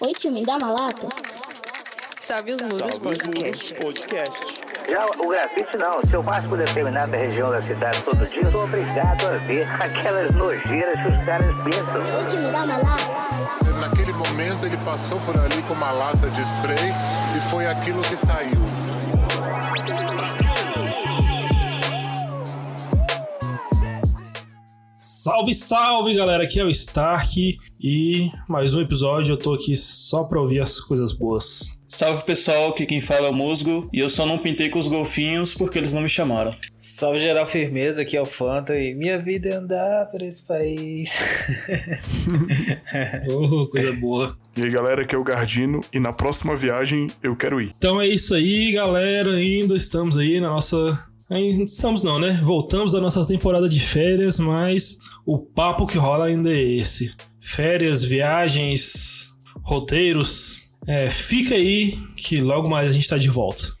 Oi, tio, me dá uma lata? Salve os muros podcast. Podcast. Já o grafite não. Se eu passo por determinada região da cidade todo dia, eu sou obrigado a ver aquelas nojeiras que os caras pensam. Oi, tio, me dá uma lata? Naquele momento ele passou por ali com uma lata de spray e foi aquilo que saiu. Salve, salve galera, aqui é o Stark e mais um episódio. Eu tô aqui só pra ouvir as coisas boas. Salve pessoal, aqui quem fala é o Musgo e eu só não pintei com os golfinhos porque eles não me chamaram. Salve geral firmeza, aqui é o Fanta e minha vida é andar por esse país. Oh, coisa boa. E aí galera, aqui é o Gardino e na próxima viagem eu quero ir. Então é isso aí, galera. Ainda estamos aí na nossa. Estamos não, né? Voltamos da nossa temporada de férias, mas o papo que rola ainda é esse: férias, viagens, roteiros. É, fica aí que logo mais a gente tá de volta.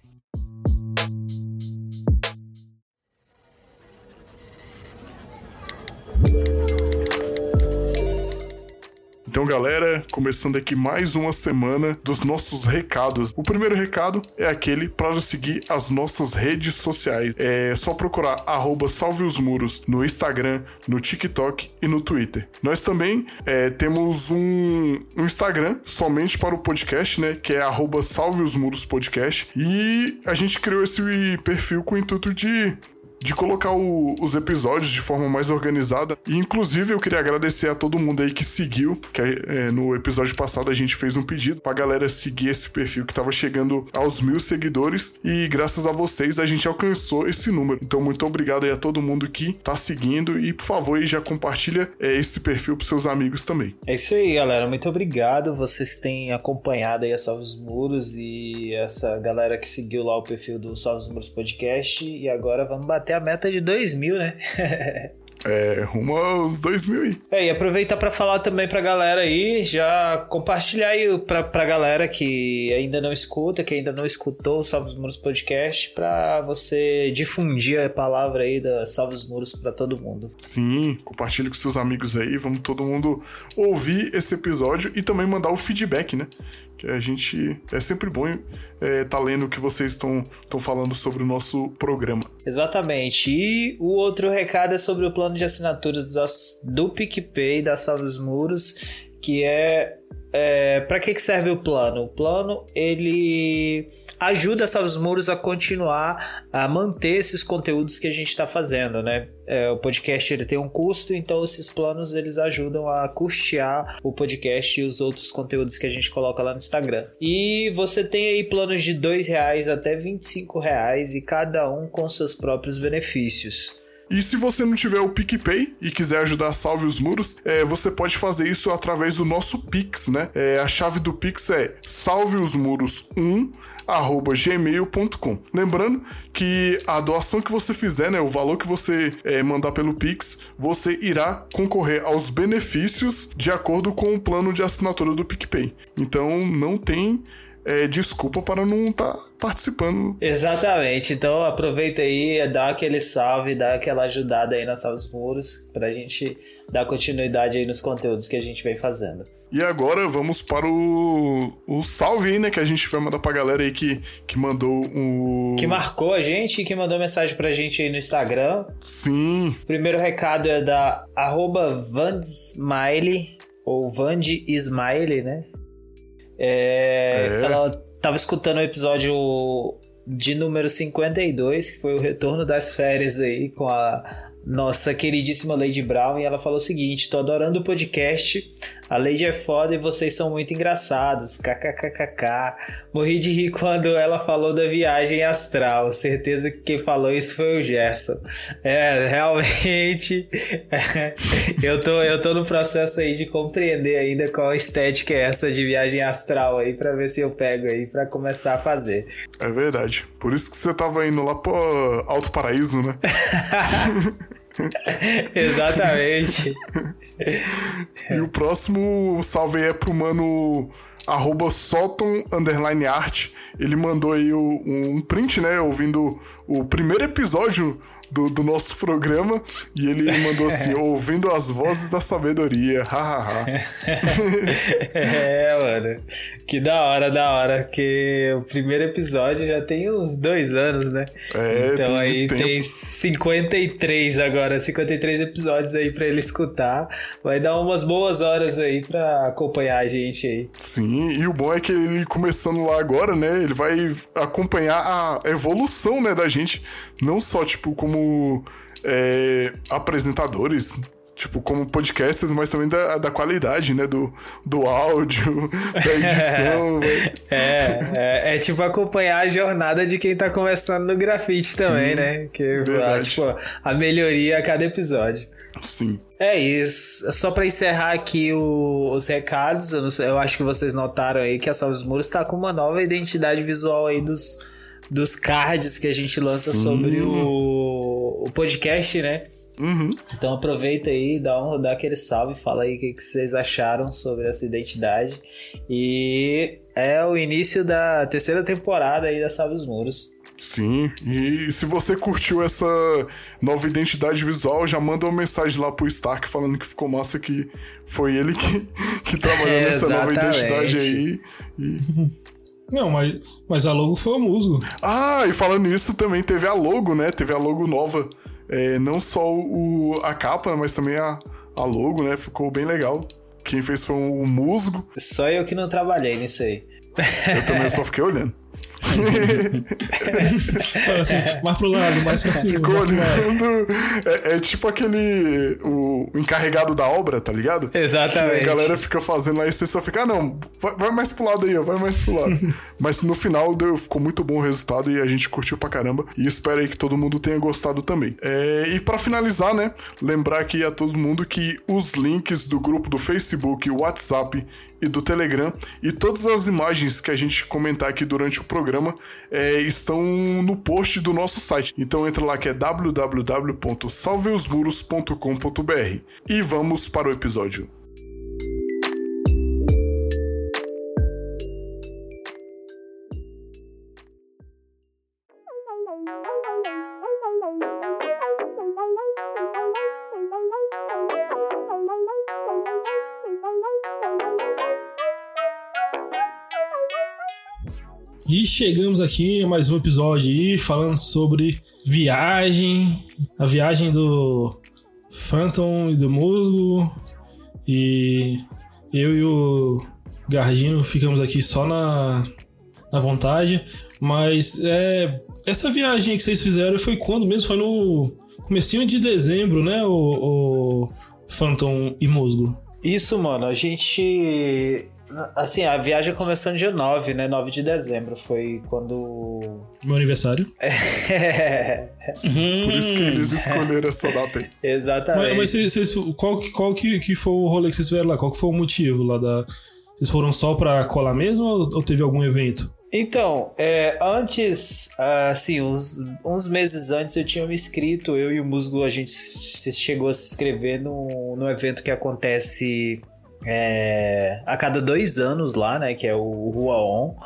Então, galera, começando aqui mais uma semana dos nossos recados. O primeiro recado é aquele para seguir as nossas redes sociais. É só procurar arroba Salve os Muros no Instagram, no TikTok e no Twitter. Nós também é, temos um, um Instagram somente para o podcast, né? Que é arroba Salve os Muros Podcast. E a gente criou esse perfil com o intuito de de colocar o- os episódios de forma mais organizada. E, inclusive, eu queria agradecer a todo mundo aí que seguiu, que é, no episódio passado a gente fez um pedido pra galera seguir esse perfil que tava chegando aos mil seguidores. E graças a vocês a gente alcançou esse número. Então, muito obrigado aí a todo mundo que tá seguindo. E, por favor, já compartilha é, esse perfil pros seus amigos também. É isso aí, galera. Muito obrigado. Vocês têm acompanhado aí a Salve os Muros e essa galera que seguiu lá o perfil do Salve os Muros Podcast. E agora vamos bater a meta de 2 mil, né? É, rumo aos dois mil aí. É, e aproveitar pra falar também pra galera aí, já compartilhar aí pra, pra galera que ainda não escuta, que ainda não escutou o Salve os Muros Podcast, pra você difundir a palavra aí da Salve os Muros pra todo mundo. Sim, compartilhe com seus amigos aí, vamos todo mundo ouvir esse episódio e também mandar o feedback, né? Que a gente é sempre bom é, tá lendo o que vocês estão falando sobre o nosso programa. Exatamente. E o outro recado é sobre o plano de assinaturas das, do PicPay da Salve os Muros, que é, é para que, que serve o plano? O plano ele ajuda os Muros a continuar a manter esses conteúdos que a gente está fazendo, né? É, o podcast ele tem um custo, então esses planos eles ajudam a custear o podcast e os outros conteúdos que a gente coloca lá no Instagram. E você tem aí planos de R$ reais até 25 reais e cada um com seus próprios benefícios. E se você não tiver o PicPay e quiser ajudar a Salve os Muros, é, você pode fazer isso através do nosso Pix, né? É, a chave do Pix é salveosmuros1 arroba gmail.com. Lembrando que a doação que você fizer, né, o valor que você é, mandar pelo Pix, você irá concorrer aos benefícios de acordo com o plano de assinatura do PicPay. Então não tem é, desculpa para não estar participando. Exatamente. Então aproveita aí, dá aquele salve, dá aquela ajudada aí nas Salve os Muros pra gente dar continuidade aí nos conteúdos que a gente vem fazendo. E agora vamos para o, o salve aí, né? Que a gente vai mandar pra galera aí que, que mandou o. Que marcou a gente e que mandou mensagem pra gente aí no Instagram. Sim, O primeiro recado é da arroba Vandsmile, ou Vand Smile, né? É, É. Ela tava escutando o episódio de número 52, que foi o retorno das férias aí com a nossa queridíssima Lady Brown, e ela falou o seguinte: tô adorando o podcast. A Lady é foda e vocês são muito engraçados. KKKKK. Morri de rir quando ela falou da viagem astral. Certeza que quem falou isso foi o Gerson. É, realmente. eu, tô, eu tô no processo aí de compreender ainda qual estética é essa de viagem astral aí, pra ver se eu pego aí pra começar a fazer. é verdade. Por isso que você tava indo lá pro Alto Paraíso, né? Exatamente. E o próximo salve aí é pro mano arroba Solton underline art. Ele mandou aí um print, né? Ouvindo o primeiro episódio do, do nosso programa e ele mandou assim: ouvindo as vozes da sabedoria. Hahaha. é, mano. Que da hora, da hora. Que o primeiro episódio já tem uns dois anos, né? É, então tem aí tem 53 agora, 53 episódios aí pra ele escutar. Vai dar umas boas horas aí pra acompanhar a gente aí. Sim, e o bom é que ele começando lá agora, né? Ele vai acompanhar a evolução, né, da gente. Não só, tipo, como é, apresentadores, tipo, como podcasters, mas também da, da qualidade, né? Do, do áudio, da edição. vai- É, é, é tipo acompanhar a jornada de quem tá começando no grafite também, né? Que ah, verdade. tipo, a melhoria a cada episódio. Sim. É isso. Só pra encerrar aqui o- os recados, eu, sei- eu acho que vocês notaram aí que a Salves Muros tá com uma nova identidade visual aí dos, dos cards que a gente lança Sim. sobre o, o podcast, né? Uhum. Então aproveita aí, dá, um, dá aquele salve, fala aí o que, que vocês acharam sobre essa identidade. E é o início da terceira temporada aí da Salve os Muros. Sim, e se você curtiu essa nova identidade visual, já manda uma mensagem lá pro Stark falando que ficou massa, que foi ele que, que trabalhou É, nessa nova identidade aí. E... Não, mas, mas a logo foi o musgo. Ah, e falando nisso, também teve a logo, né? Teve a logo nova. É, não só o, a capa, mas também a, a logo, né? Ficou bem legal. Quem fez foi o Musgo. Só eu que não trabalhei nisso aí. Eu também só fiquei olhando. Fala assim, mais pro lado, mais pra cima. Ficou olhando. É, é tipo aquele. O, o encarregado da obra, tá ligado? Exatamente. Que a galera fica fazendo lá e você só fica, ah, não, vai, vai mais pro lado aí, ó, vai mais pro lado. Mas no final deu, ficou muito bom o resultado e a gente curtiu pra caramba. E espero aí que todo mundo tenha gostado também. É, e pra finalizar, né, lembrar aqui a todo mundo que os links do grupo do Facebook, WhatsApp e do Telegram e todas as imagens que a gente comentar aqui durante o programa é, estão no post do nosso site. Então entra lá que é www.salveosmuros.com.br e vamos para o episódio. E chegamos aqui a mais um episódio aí falando sobre viagem, a viagem do Phantom e do Musgo. E eu e o Gardino ficamos aqui só na, na vontade. Mas é, essa viagem que vocês fizeram foi quando mesmo? Foi no comecinho de dezembro, né? O, o Phantom e Musgo. Isso, mano, a gente. Assim, a viagem começou no dia 9, né? 9 de dezembro. Foi quando. Meu aniversário. Por isso que eles escolheram essa data aí. Exatamente. Mas, mas vocês, qual, que- qual que, que foi o rolê que vocês fizeram lá? Qual que foi o motivo lá da. Vocês foram só pra colar mesmo ou, ou teve algum evento? Então, é, antes, assim, uns, uns meses antes eu tinha me inscrito, eu e o Musgo, a gente se se chegou a se inscrever no, no evento que acontece é, a cada dois anos lá, né, que é o Rua On.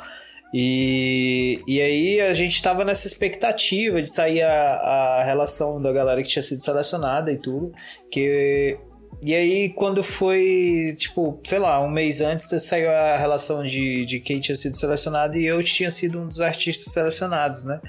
E, e aí a gente tava nessa expectativa de sair a, a relação da galera que tinha sido selecionada e tudo, que e aí, quando foi, tipo, sei lá, um mês antes, saiu a relação de, de quem tinha sido selecionado e eu tinha sido um dos artistas selecionados, né?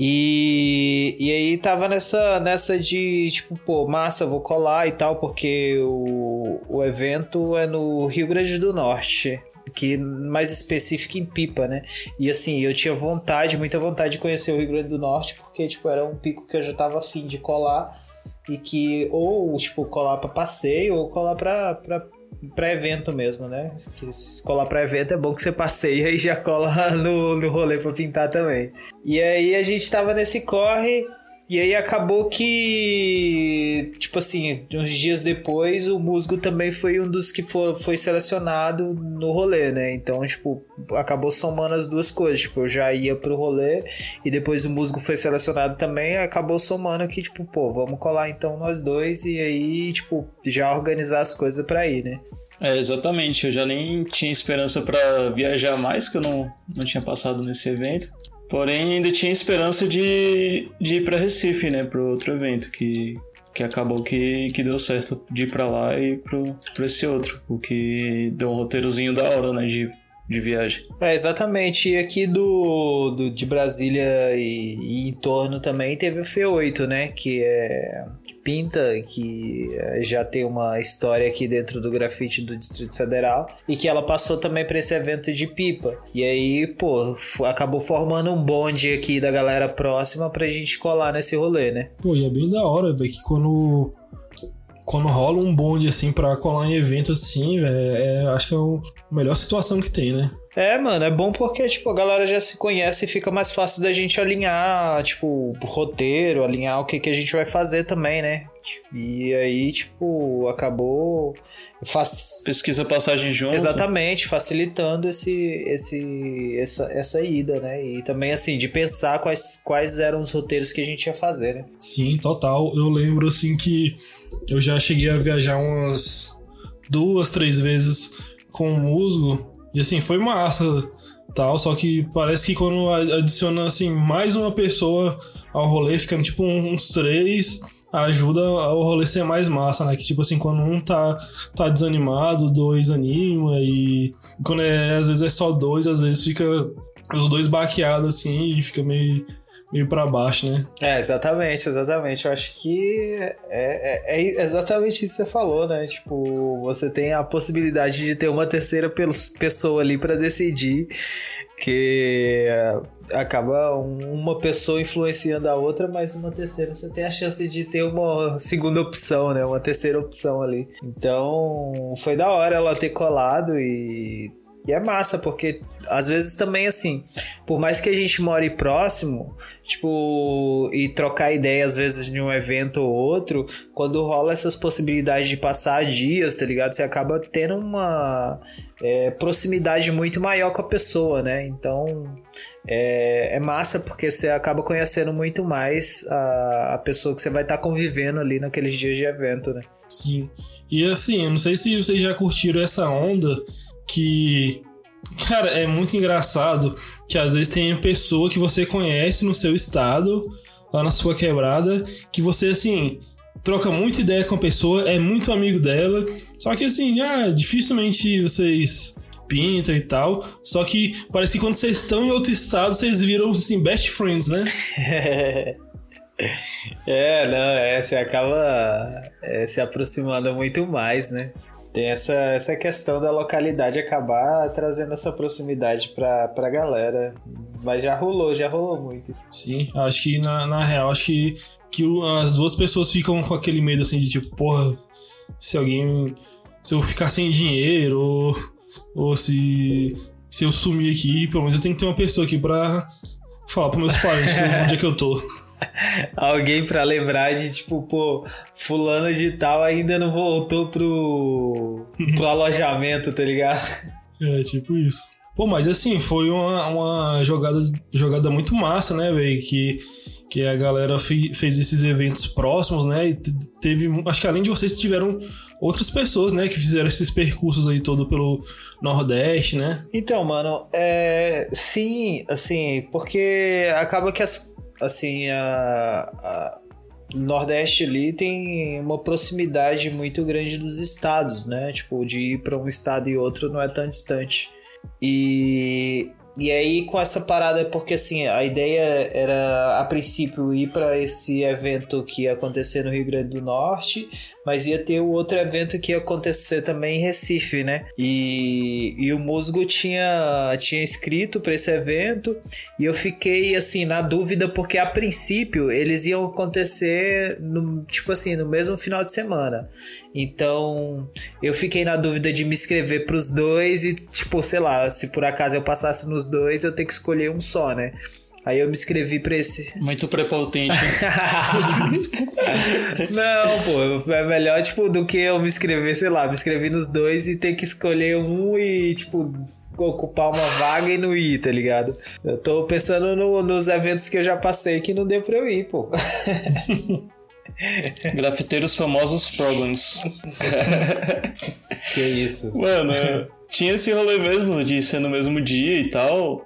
E, e aí tava nessa, nessa de, tipo, pô, massa, vou colar e tal, porque o, o evento é no Rio Grande do Norte. Que mais específico em Pipa, né? E assim, eu tinha vontade, muita vontade de conhecer o Rio Grande do Norte, porque, tipo, era um pico que eu já tava afim de colar e que ou tipo colar para passeio ou colar para para evento mesmo, né? Se colar para evento é bom que você passeia e já cola no, no rolê para pintar também. E aí a gente tava nesse corre e aí acabou que tipo assim, uns dias depois o Musgo também foi um dos que for, foi selecionado no rolê, né? Então, tipo, acabou somando as duas coisas, tipo, eu já ia pro rolê e depois o Musgo foi selecionado também, acabou somando que, tipo, pô, vamos colar então nós dois e aí, tipo, já organizar as coisas pra ir, né? É, exatamente. Eu já nem tinha esperança pra viajar mais, que eu não, não tinha passado nesse evento. Porém, ainda tinha esperança de, de ir pra Recife, né? Pro outro evento, que, que acabou que, que deu certo de ir pra lá e pro esse outro. O que deu um roteirozinho da hora, né? De, de viagem. É, exatamente. E aqui do, do de Brasília e, e em torno também teve o F8, né? Que é pinta, que é, já tem uma história aqui dentro do grafite do Distrito Federal e que ela passou também para esse evento de pipa. E aí, pô, acabou formando um bonde aqui da galera próxima pra gente colar nesse rolê, né? Pô, e é bem da hora, velho, que quando. Quando rola um bonde assim pra colar em evento assim, velho, é, acho que é a melhor situação que tem, né? É, mano, é bom porque, tipo, a galera já se conhece e fica mais fácil da gente alinhar, tipo, o roteiro, alinhar o que, que a gente vai fazer também, né? E aí, tipo, acabou. Faz... Pesquisa passagem junto. Exatamente, facilitando esse, esse, essa, essa ida, né? E também, assim, de pensar quais, quais eram os roteiros que a gente ia fazer, né? Sim, total. Eu lembro assim que eu já cheguei a viajar umas duas, três vezes com o musgo. E assim, foi massa tal. Só que parece que quando adiciona assim mais uma pessoa ao rolê, ficando tipo uns três, ajuda o rolê ser mais massa, né? Que tipo assim, quando um tá, tá desanimado, dois anima. E quando é, às vezes é só dois, às vezes fica os dois baqueados assim e fica meio, meio pra baixo, né? É, exatamente, exatamente. Eu acho que é, é, é exatamente isso que você falou, né? Tipo, você tem a possibilidade de ter uma terceira pessoa ali pra decidir, que acaba um- uma pessoa influenciando a outra, mas uma terceira você tem a chance de ter uma segunda opção, né? Uma terceira opção ali. Então, foi da hora ela ter colado e e é massa, porque às vezes também, assim, por mais que a gente more próximo, tipo, e trocar ideia às vezes de um evento ou outro, quando rola essas possibilidades de passar dias, tá ligado? Você acaba tendo uma é, proximidade muito maior com a pessoa, né? Então é, é massa porque você acaba conhecendo muito mais a, a pessoa que você vai estar convivendo ali naqueles dias de evento, né? Sim. E assim, eu não sei se vocês já curtiram essa onda que. Cara, é muito engraçado que às vezes tem pessoa que você conhece no seu estado, lá na sua quebrada, que você assim. Troca muita ideia com a pessoa, é muito amigo dela. Só que assim, ah, dificilmente vocês pintam e tal. Só que parece que quando vocês estão em outro estado, vocês viram assim, best friends, né? É, não, é, você acaba é, se aproximando muito mais, né? Tem essa, essa questão da localidade acabar trazendo essa proximidade pra, pra galera. Mas já rolou, já rolou muito. Sim, acho que na, na real, acho que, que as duas pessoas ficam com aquele medo assim de tipo, porra, se alguém. Se eu ficar sem dinheiro, ou, ou se. Se eu sumir aqui, pelo menos eu tenho que ter uma pessoa aqui pra falar pros meus parentes que- onde é que eu tô. Alguém pra lembrar de tipo, pô, fulano de tal ainda não voltou pro, pro alojamento, tá ligado? É, tipo isso. Pô, mas assim, foi uma, uma jogada, jogada muito massa, né, velho? Que, que a galera fe- fez esses eventos próximos, né? E te- teve. Acho que além de vocês, tiveram outras pessoas, né? Que fizeram esses percursos aí todo pelo Nordeste, né? Então, mano, é. Sim, assim, porque acaba que as. Assim, a. a Nordeste ali tem uma proximidade muito grande dos estados, né? Tipo, de ir para um estado e outro não é tão distante. E, e aí, com essa parada, porque assim, a ideia era a princípio ir para esse evento que ia acontecer no Rio Grande do Norte, mas ia ter o outro evento que ia acontecer também em Recife, né? E, e o Musgo tinha, tinha escrito para esse evento e eu fiquei assim na dúvida porque a princípio eles iam acontecer no, tipo assim, no mesmo final de semana. Então, eu fiquei na dúvida de me inscrever pros dois e tipo, sei lá, se por acaso eu passasse nos dois, eu ter que escolher um só, né? Aí eu me inscrevi pra esse. Muito prepotente. Não, pô, é melhor, tipo, do que eu me inscrever, sei lá, me inscrevi nos dois e ter que escolher um e, tipo, ocupar uma vaga e não ir, tá ligado? Eu tô pensando no- nos eventos que eu já passei que não deu pra eu ir, pô. Grafiteiros famosos problems. Que isso. Mano, tinha esse rolê mesmo de ser no mesmo dia e tal,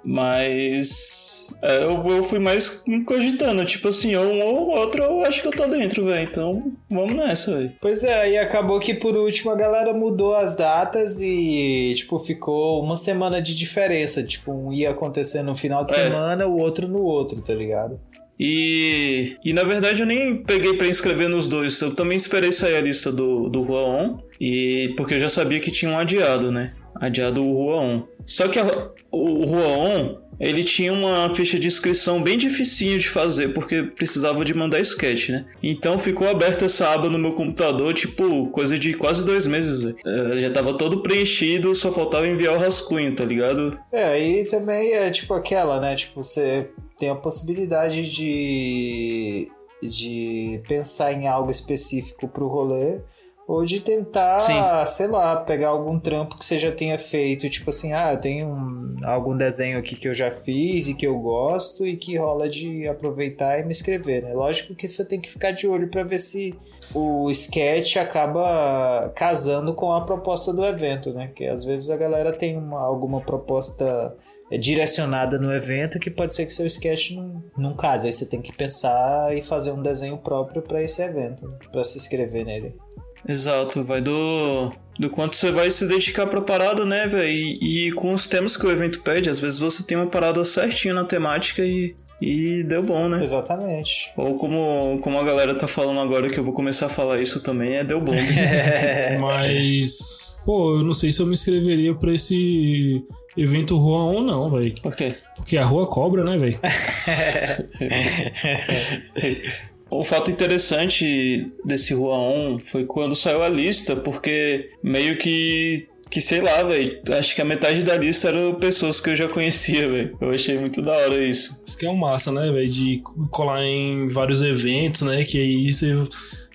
mas é, eu, eu fui mais cogitando, tipo assim, ou um ou outro eu acho que eu tô dentro, velho. Então vamos nessa, velho. Pois é, e acabou que por último a galera mudou as datas e, tipo, ficou uma semana de diferença. Tipo, um ia acontecer no final de É. semana, o outro no outro, tá ligado? E, e na verdade eu nem peguei pra inscrever nos dois. Eu também esperei sair a lista do, do Rua On, e, porque eu já sabia que tinha um adiado, né? Adiado o Rua On. Só que a- o Rua On, ele tinha uma ficha de inscrição bem dificinho de fazer, porque precisava de mandar sketch, né? Então ficou aberta essa aba no meu computador, tipo, coisa de quase dois meses, velho. É, Já tava todo preenchido, só faltava enviar o rascunho, tá ligado? É, aí também é tipo aquela, né? Tipo, você tem a possibilidade de, de pensar em algo específico pro rolê. Ou de tentar, Sim. sei lá, pegar algum trampo que você já tenha feito. Tipo assim, ah, tenho um- algum desenho aqui que eu já fiz e que eu gosto e que rola de aproveitar e me escrever, né? Lógico que você tem que ficar de olho pra ver se o sketch acaba casando com a proposta do evento, né? Que às vezes a galera tem uma, alguma proposta é, direcionada no evento que pode ser que seu sketch não, não case. Aí você tem que pensar e fazer um desenho próprio pra esse evento, né? pra se inscrever nele. Exato, vai do, do quanto você vai se dedicar pra parada, né, velho? E, e com os temas que o evento pede, às vezes você tem uma parada certinha na temática e, e deu bom, né? Exatamente. Ou como, como a galera tá falando agora que eu vou começar a falar isso também, é deu bom. Mas, pô, eu não sei se eu me inscreveria pra esse evento Rua On, não, velho. Por quê? Porque a rua cobra, né, velho? O fato interessante desse Rua On foi quando saiu a lista, porque meio que. Que sei lá, velho. Acho que a metade da lista eram pessoas que eu já conhecia, velho. Eu achei muito da hora isso. Isso que é o massa, né, velho? De colar em vários eventos, né? Que aí você,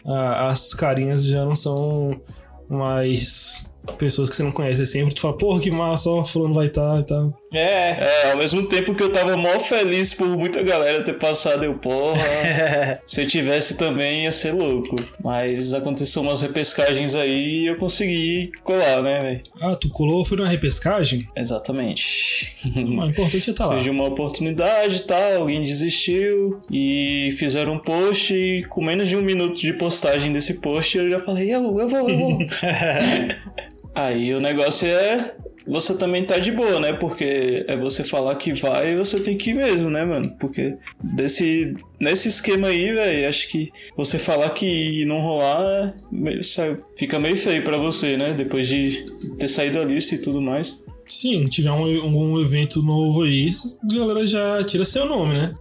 a- as carinhas já não são mais pessoas que você não conhece. É sempre tu fala, porra, que massa, ó, fulano vai estar e tal. É. É, ao mesmo tempo que eu tava mó feliz por muita galera ter passado, eu, porra. se eu tivesse também ia ser louco. Mas aconteceu umas repescagens aí e eu consegui colar, né, velho? Ah, tu colou, foi na repescagem? Exatamente. O importante é estar lá. Surgiu uma oportunidade e tal, alguém desistiu e fizeram um post e com menos de um minuto de postagem desse post eu já falei, eu, eu vou, eu vou. Aí o negócio é você também tá de boa, né? Porque é você falar que vai e você tem que ir mesmo, né, mano? Porque desse, nesse esquema aí, velho, acho que você falar que não rolar fica meio feio pra você, né? Depois de ter saído da lista e tudo mais. Sim, tiver um, um evento novo aí, a galera já tira seu nome, né?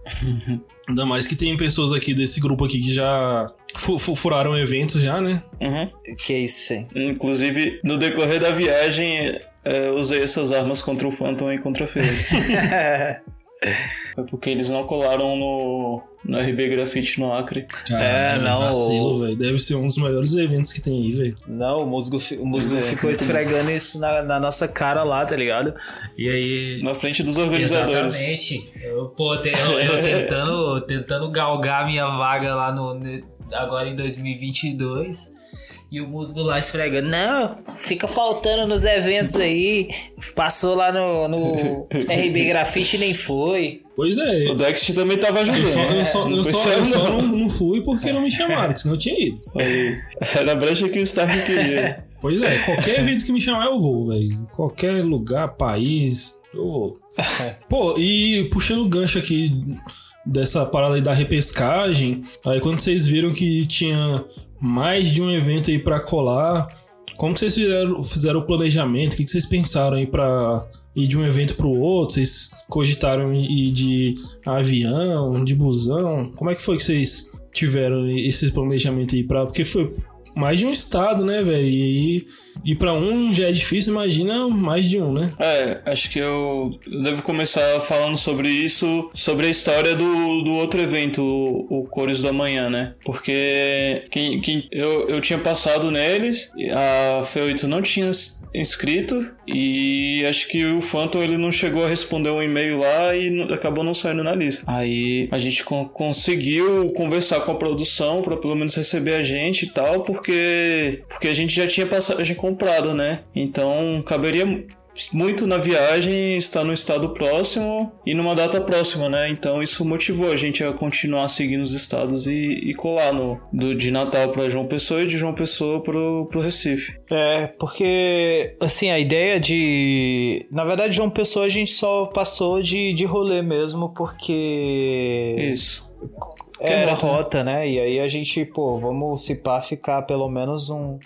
Ainda mais que tem pessoas aqui desse grupo aqui que já fu- fu- furaram eventos já, né? Uhum. Que isso, sim. Inclusive, no decorrer da viagem, é, eu usei essas armas contra o Phantom e contra a Feira. Foi porque eles não colaram no, no RB Grafite no Acre. Caralho, não, Vacilo, velho. Deve ser um dos melhores eventos que tem aí, velho. Não, o musgo, o musgo é, ficou esfregando isso na, na nossa cara lá, tá ligado? E aí. Na frente dos organizadores. Exatamente. Eu, pô, te- eu, eu tentando, tentando galgar minha vaga lá no, agora em 2022. E o musgo lá esfregando. Não, fica faltando nos eventos aí. Passou lá no, no RB Grafite e nem foi. Pois é. O Dext também tava Eu ajudando. só, eu só, Não eu só, eu só não. não, fui porque não me chamaram, que senão eu tinha ido. Era a brecha que o staff queria. Pois é, qualquer evento que me chamar eu vou, velho. Qualquer lugar, país, eu vou. Pô, e puxando o gancho aqui dessa parada aí da repescagem, aí quando vocês viram que tinha mais de um evento aí pra colar, como que vocês fizeram, fizeram o planejamento? O que, que vocês pensaram aí pra ir de um evento pro outro? Vocês cogitaram ir de avião, de busão? Como é que foi que vocês tiveram esse planejamento aí pra. Porque foi mais de um estado, né, velho? E aí, ir pra um já é difícil, imagina mais de um, né? É, acho que eu devo começar falando sobre isso, sobre a história do, do outro evento, o, o Cores do Amanhã, né? Porque quem, quem, eu, eu tinha passado neles, a F8 não tinha inscrito e acho que o Phantom ele não chegou a responder um e-mail lá e acabou não saindo na lista. Aí a gente con- conseguiu conversar com a produção para pelo menos receber a gente e tal, porque porque, a gente já tinha passagem comprada, né? Então caberia muito na viagem, estar no estado próximo e numa data próxima, né? Então isso motivou a gente a continuar seguindo os estados e, e colar no, do, de Natal para João Pessoa e de João Pessoa pro, pro Recife. É, porque, assim, a ideia de. Na verdade, João Pessoa a gente só passou de, de rolê mesmo, porque. Isso. Era rota, rota, né? E aí a gente, pô, vamos se pá ficar pelo menos um,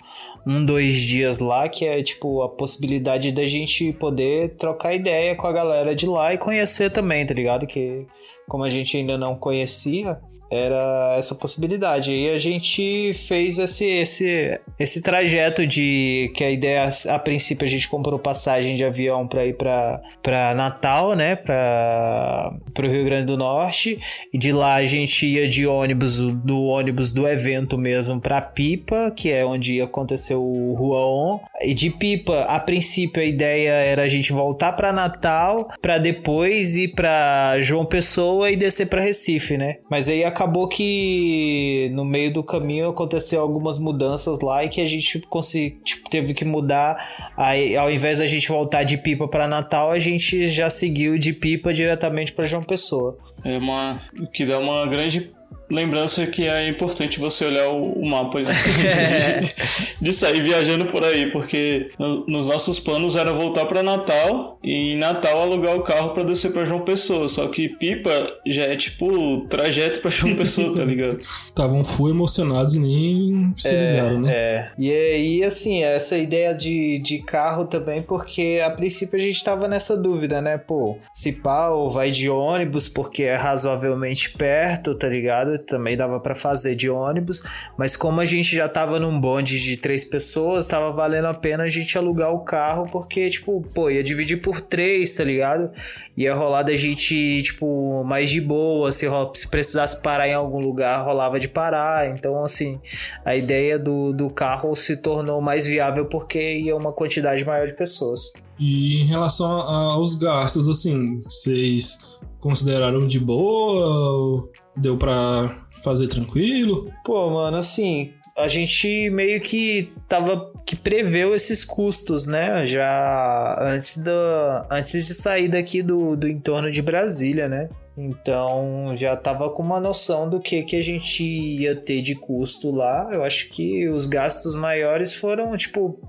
um, dois dias lá, que é tipo a possibilidade da gente poder trocar ideia com a galera de lá e conhecer também, tá ligado? Que como a gente ainda não conhecia, era essa possibilidade. E a gente fez esse, esse, esse trajeto de que a ideia, a princípio, a gente comprou passagem de avião para ir para Natal, né? Para o Rio Grande do Norte. E de lá a gente ia de ônibus, do ônibus do evento mesmo, para Pipa, que é onde ia acontecer o Ruaon. E de Pipa, a princípio, a ideia era a gente voltar para Natal, para depois ir para João Pessoa e descer para Recife, né? Mas aí acabou que no meio do caminho aconteceu algumas mudanças lá e que a gente consegui, tipo, teve que mudar. Aí, ao invés da gente voltar de Pipa para Natal, a gente já seguiu de Pipa diretamente para João Pessoa. É uma. que dá uma grande lembrança que é importante você olhar o, o mapa de, de, sair viajando por aí, porque no, nos nossos planos era voltar para Natal e em Natal alugar o carro para descer para João Pessoa. Só que Pipa já é tipo trajeto para João Pessoa, tá ligado? Estavam full emocionados e nem se ligaram, né? É. E aí, assim, essa ideia de, de carro também, porque a princípio a gente tava nessa dúvida, né? Pô, se pá, ou vai de ônibus, porque é razoavelmente perto, tá ligado? Também dava para fazer de ônibus, mas como a gente já tava num bonde de três pessoas, tava valendo a pena a gente alugar o carro, porque, tipo, pô, ia dividir por três, tá ligado? Ia rolar da gente, tipo, mais de boa, se, se precisasse parar em algum lugar, rolava de parar. Então, assim, a ideia do, do carro se tornou mais viável porque ia uma quantidade maior de pessoas. E em relação aos gastos, assim, vocês consideraram de boa? Deu pra fazer tranquilo? Pô, mano, assim, a gente meio que tava que preveu esses custos, né? Já antes da antes de sair daqui do, do entorno de Brasília, né? Então já tava com uma noção do que, que a gente ia ter de custo lá. Eu acho que os gastos maiores foram, tipo,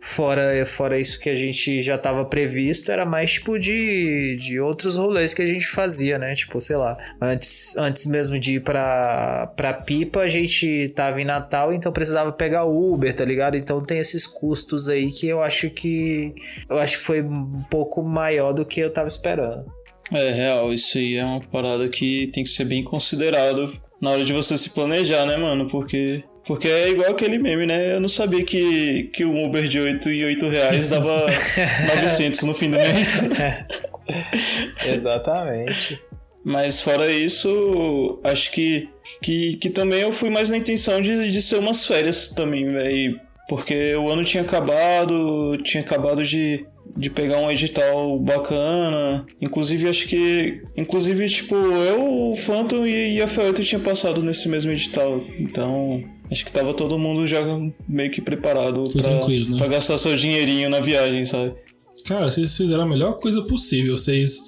fora, fora isso que a gente já tava previsto, era mais tipo de, de outros rolês que a gente fazia, né? Tipo, sei lá, antes, antes mesmo de ir pra, pra Pipa, a gente tava em Natal, então precisava pegar Uber, tá ligado? Então tem esses custos aí que eu acho que eu acho que foi um pouco maior do que eu tava esperando. É real, isso aí é uma parada que tem que ser bem considerado na hora de você se planejar, né, mano? Porque porque é igual aquele meme, né? Eu não sabia que, que um Uber de 8 e 8 reais dava 900 no fim do mês. Exatamente. Mas fora isso, acho que, que, que também eu fui mais na intenção de, de ser umas férias também, velho. Porque o ano tinha acabado, tinha acabado de, de pegar um edital bacana. Inclusive, acho que. Inclusive, tipo, eu, o Phantom e, a F8 tinha passado nesse mesmo edital. Então. Acho que tava todo mundo já meio que preparado pra, né? pra gastar seu dinheirinho na viagem, sabe? Cara, vocês fizeram a melhor coisa possível. Vocês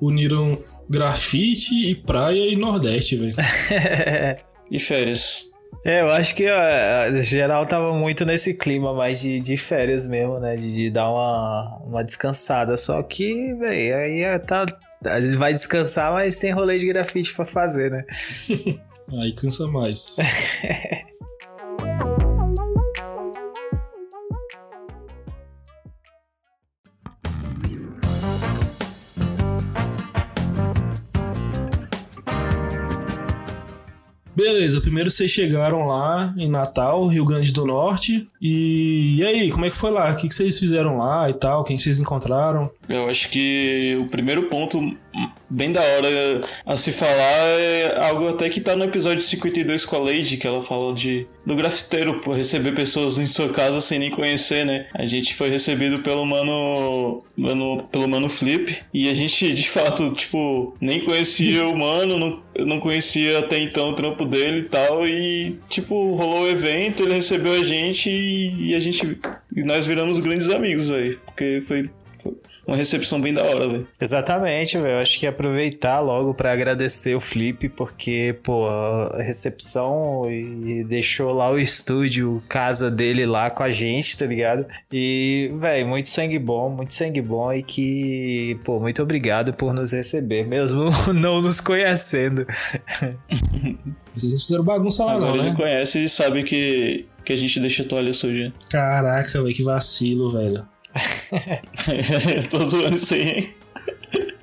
uniram grafite e praia e Nordeste, velho. e férias. É, eu acho que ó, geral tava muito nesse clima mais de, de férias mesmo, né? De, de dar uma, uma descansada. Só que, velho, aí é, tá. Vai descansar, mas tem rolê de grafite pra fazer, né? aí cansa mais. Beleza, primeiro vocês chegaram lá em Natal, Rio Grande do Norte. E, e aí, como é que foi lá? O que, vocês fizeram lá e tal? Quem vocês encontraram? Eu acho que o primeiro ponto bem da hora a se falar é algo até que tá no episódio 52 com a Lady, que ela fala de do grafiteiro por receber pessoas em sua casa sem nem conhecer, né? A gente foi recebido pelo mano, mano pelo mano Flip e a gente de fato, tipo, nem conhecia o mano, não, não conhecia até então o trampo dele e tal. E, tipo, rolou o evento, ele recebeu a gente e, e a gente. E nós viramos grandes amigos, velho. Porque foi, foi uma recepção bem da hora, velho. Exatamente, velho. Acho que aproveitar logo pra agradecer o Flip, porque, pô, a recepção e deixou lá o estúdio, casa dele lá com a gente, tá ligado? E, velho, muito sangue bom, muito sangue bom e que, pô, muito obrigado por nos receber, mesmo não nos conhecendo. Vocês fizeram bagunça lá, Agora não, ele né? conhece e sabe que, que a gente deixa a toalha suja. Caraca, velho, que vacilo, velho. Tô zoando isso aí, hein?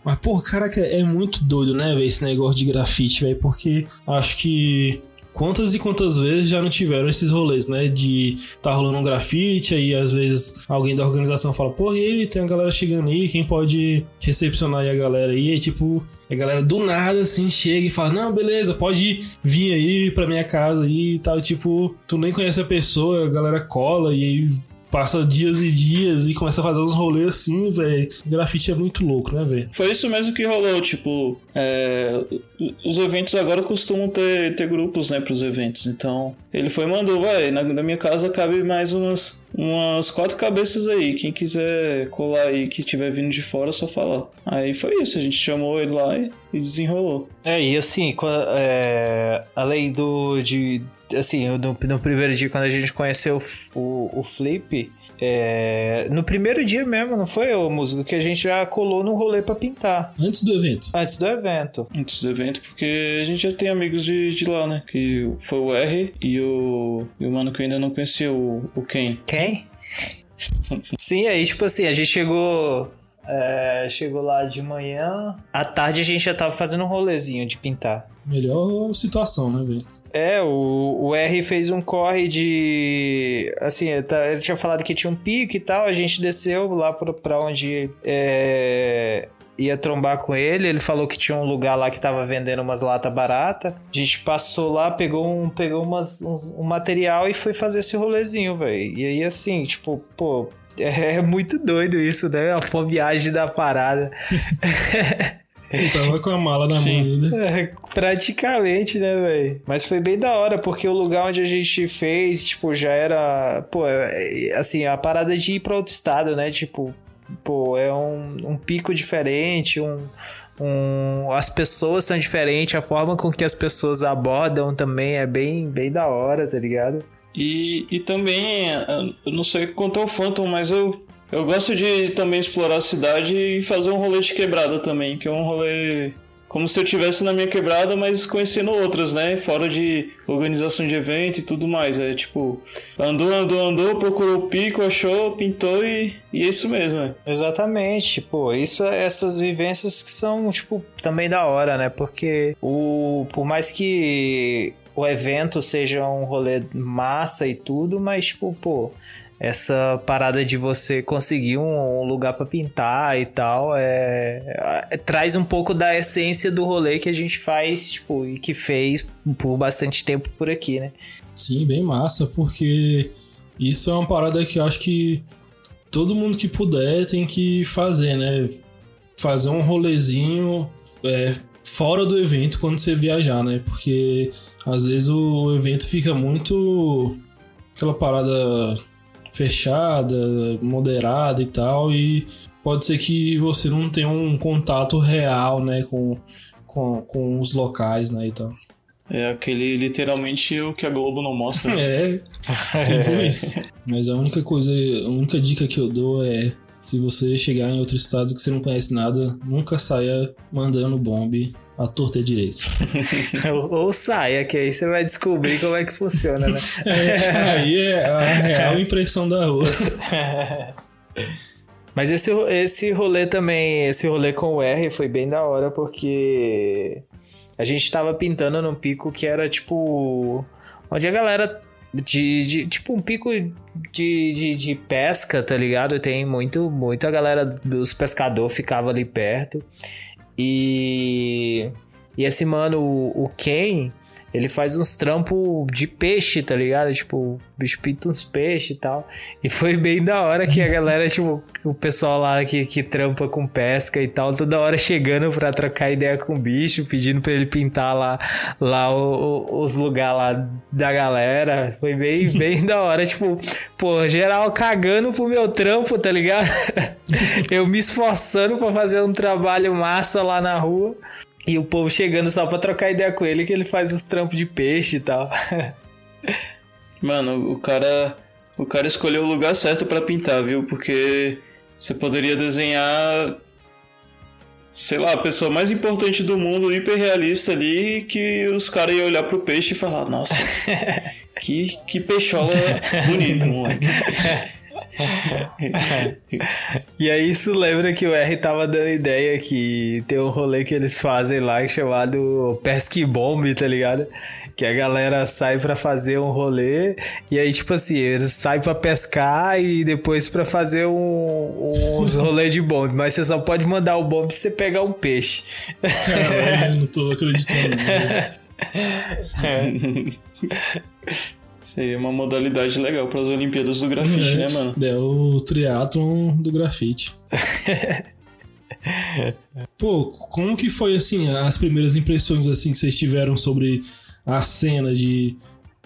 Mas, pô, caraca, é muito doido, né, velho, esse negócio de grafite, velho, porque acho que quantas e quantas vezes já não tiveram esses rolês, né, de tá rolando um grafite, aí às vezes alguém da organização fala, pô, e aí, tem a galera chegando aí, quem pode recepcionar aí a galera aí, aí tipo... A galera do nada, assim, chega e fala: Não, beleza, pode vir aí pra minha casa aí e tal. Tipo, tu nem conhece a pessoa, a galera cola e aí passa dias e dias e começa a fazer uns rolês assim, velho. Grafite é muito louco, né, velho? Foi isso mesmo que rolou, tipo, é, os eventos agora costumam ter, ter grupos, né, pros eventos. Então, ele foi e mandou, vai, na, na minha casa cabe mais umas, umas quatro cabeças aí. Quem quiser colar aí, que tiver vindo de fora, é só falar. Aí foi isso, a gente chamou ele lá e, e desenrolou. É, e assim, qua- é, além do. De, assim, no, no primeiro dia, quando a gente conheceu o, o, o Flip, é, no primeiro dia mesmo, não foi, o músico? Que a gente já colou no rolê pra pintar. Antes do evento. Antes do evento. Antes do evento, porque a gente já tem amigos de, de lá, né? Que foi o R e o, e o mano que eu ainda não conhecia, o, o Ken. Quem? Sim, aí, tipo assim, a gente chegou. é, chegou lá de manhã. À tarde a gente já tava fazendo um rolezinho de pintar. Melhor situação, né, velho? É, o, o R fez um corre de. Assim, ele tá- ele tinha falado que tinha um pico e tal. A gente desceu lá pra, pra onde é, ia trombar com ele. Ele falou que tinha um lugar lá que tava vendendo umas latas baratas. A gente passou lá, pegou um, pegou umas, um, um material e foi fazer esse rolezinho, velho. E aí, assim, tipo, pô. É muito doido isso, né? A fobiagem da parada. Tava com a mala na Sim. mão ainda. É, praticamente, né, velho? Mas foi bem da hora, porque o lugar onde a gente fez, tipo, já era. Pô, é- é- assim, a parada de ir pra outro estado, né? Tipo, pô, é um, um pico diferente, um. um- as pessoas são diferentes, a forma com que as pessoas abordam também é bem, bem da hora, tá ligado? E, e também, eu não sei quanto é o Phantom, mas eu, eu gosto de também explorar a cidade e fazer um rolê de quebrada também, que é um rolê como se eu estivesse na minha quebrada, mas conhecendo outras, né? Fora de organização de evento e tudo mais. É tipo, andou, andou, andou, procurou o pico, achou, pintou e, e é isso mesmo, né? Exatamente, tipo, isso essas vivências que são, tipo, também da hora, né? Porque o por mais que o evento seja um rolê massa e tudo, mas tipo, pô, essa parada de você conseguir um, um lugar pra pintar e tal, é, é- traz um pouco da essência do rolê que a gente faz, tipo, e que fez por bastante tempo por aqui, né? Sim, bem massa, porque isso é uma parada que eu acho que todo mundo que puder tem que fazer, né? Fazer um rolezinho é, fora do evento quando você viajar, né? Porque às vezes o evento fica muito aquela parada fechada, moderada e tal, e pode ser que você não tenha um contato real, né, com, com, com os locais, né, e tal. É aquele literalmente o que a Globo não mostra. É, tipo isso. Mas a única coisa, a única dica que eu dou é se você chegar em outro estado que você não conhece nada, nunca saia mandando bombe à torta à direito. ou, saia, que aí você vai descobrir como é que funciona, né? É, aí é a real impressão da rua. Mas esse, esse rolê também, esse rolê com o R foi bem da hora, porque a gente tava pintando num pico que era tipo. Onde a galera. De, de- tipo um pico de, de, de pesca, tá ligado? Tem muito, muita galera dos pescadores ficava ali perto. E. E esse mano, o, Ken, ele faz uns trampos de peixe, tá ligado? Tipo, o bicho pinta uns peixes e tal. E foi bem da hora que a galera, tipo, o pessoal lá que, que trampa com pesca e tal, toda hora chegando pra trocar ideia com o bicho, pedindo pra ele pintar lá, lá o- o- os lugares lá da galera. Foi bem, bem da hora. Tipo, pô, geral cagando pro meu trampo, tá ligado? Eu me esforçando pra fazer um trabalho massa lá na rua. E o povo chegando só pra trocar ideia com ele, que ele faz uns trampos de peixe e tal. Mano, o cara. O cara escolheu o lugar certo pra pintar, viu? Porque você poderia desenhar. Sei lá, a pessoa mais importante do mundo, hiperrealista ali, que os caras iam olhar pro peixe e falar, nossa, que, que peixola bonito, moleque. E aí isso lembra que o R tava dando ideia que tem um rolê que eles fazem lá chamado Pesque Bomb, tá ligado? Que a galera sai pra fazer um rolê e aí, tipo assim, eles saem pra pescar e depois pra fazer um, uns rolê de bombe. Mas você só pode mandar o bombe se você pegar um peixe. Caralho, não tô acreditando. né? Seria uma modalidade legal para as Olimpíadas do grafite, né, mano? É o triatlon do grafite. Pô, como que foi assim as primeiras impressões assim que vocês tiveram sobre a cena de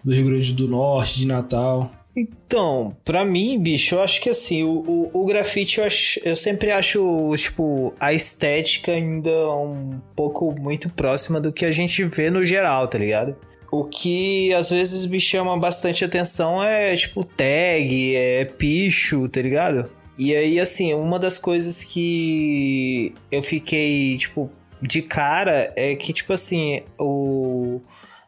do Rio Grande do Norte, de Natal? Então, pra mim, bicho, eu acho que assim, o, o, o grafite eu, acho- eu sempre acho, tipo, a estética ainda um pouco muito próxima do que a gente vê no geral, tá ligado? O que às vezes me chama bastante atenção é, tipo, tag, é picho, tá ligado? E aí, assim, uma das coisas que eu fiquei, tipo, de cara é que, tipo assim, o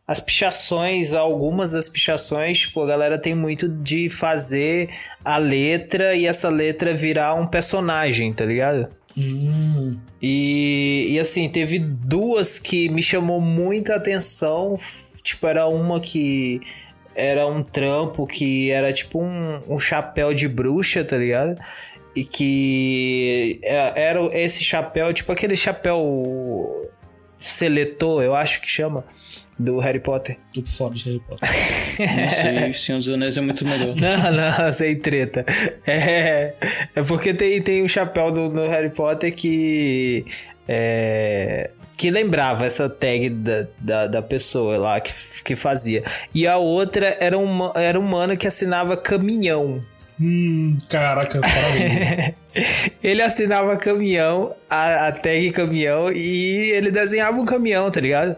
as pichações, algumas das pichações, tipo, a galera tem muito de fazer a letra e essa letra virar um personagem, tá ligado? Hum, E, e assim, teve duas que me chamou muita atenção. Tipo, era uma que era um trampo que era tipo um, um chapéu de bruxa, tá ligado? E que era, era esse chapéu, tipo aquele chapéu seletor, eu acho que chama, do Harry Potter. tô por fora de Harry Potter. Não sei, Senhor dos Anéis é muito melhor. Não, não, sem treta. É, é porque tem, tem o chapéu do, no Harry Potter que. É, que lembrava essa tag da, da, da pessoa lá que, que fazia. E a outra era um, era um mano que assinava caminhão. Hum, caraca, parabéns. Ele assinava caminhão, a, a tag caminhão, e ele desenhava um caminhão, tá ligado?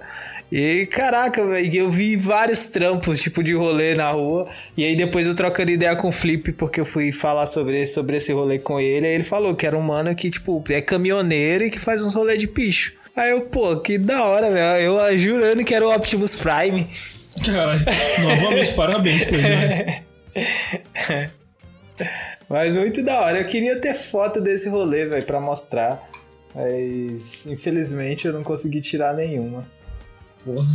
E caraca, velho, eu vi vários trampos, tipo, de rolê na rua. E aí depois eu trocando ideia com o Flip, porque eu fui falar sobre, sobre esse rolê com ele. Aí ele falou que era um mano que, tipo, é caminhoneiro e que faz uns rolê de picho. Aí eu, pô, que da hora, velho. Eu jurando que era o Optimus Prime. Caralho, novamente, parabéns pra ele, né? Mas muito da hora. Eu queria ter foto desse rolê, velho, pra mostrar. Mas infelizmente eu não consegui tirar nenhuma. Porra,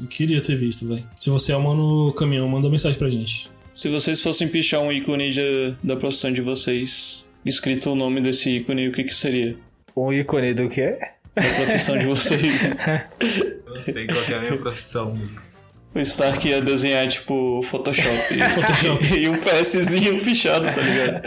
eu queria ter visto, velho. Se você é o mano caminhão, manda mensagem pra gente. Se vocês fossem pichar um ícone de- da profissão de vocês, escrito o nome desse ícone, o que que seria? Um ícone do quê? Da profissão de vocês. Eu não sei qual que é a minha profissão, músico. O Stark ia desenhar, tipo, Photoshop. Photoshop. e um PSzinho pichado, tá ligado?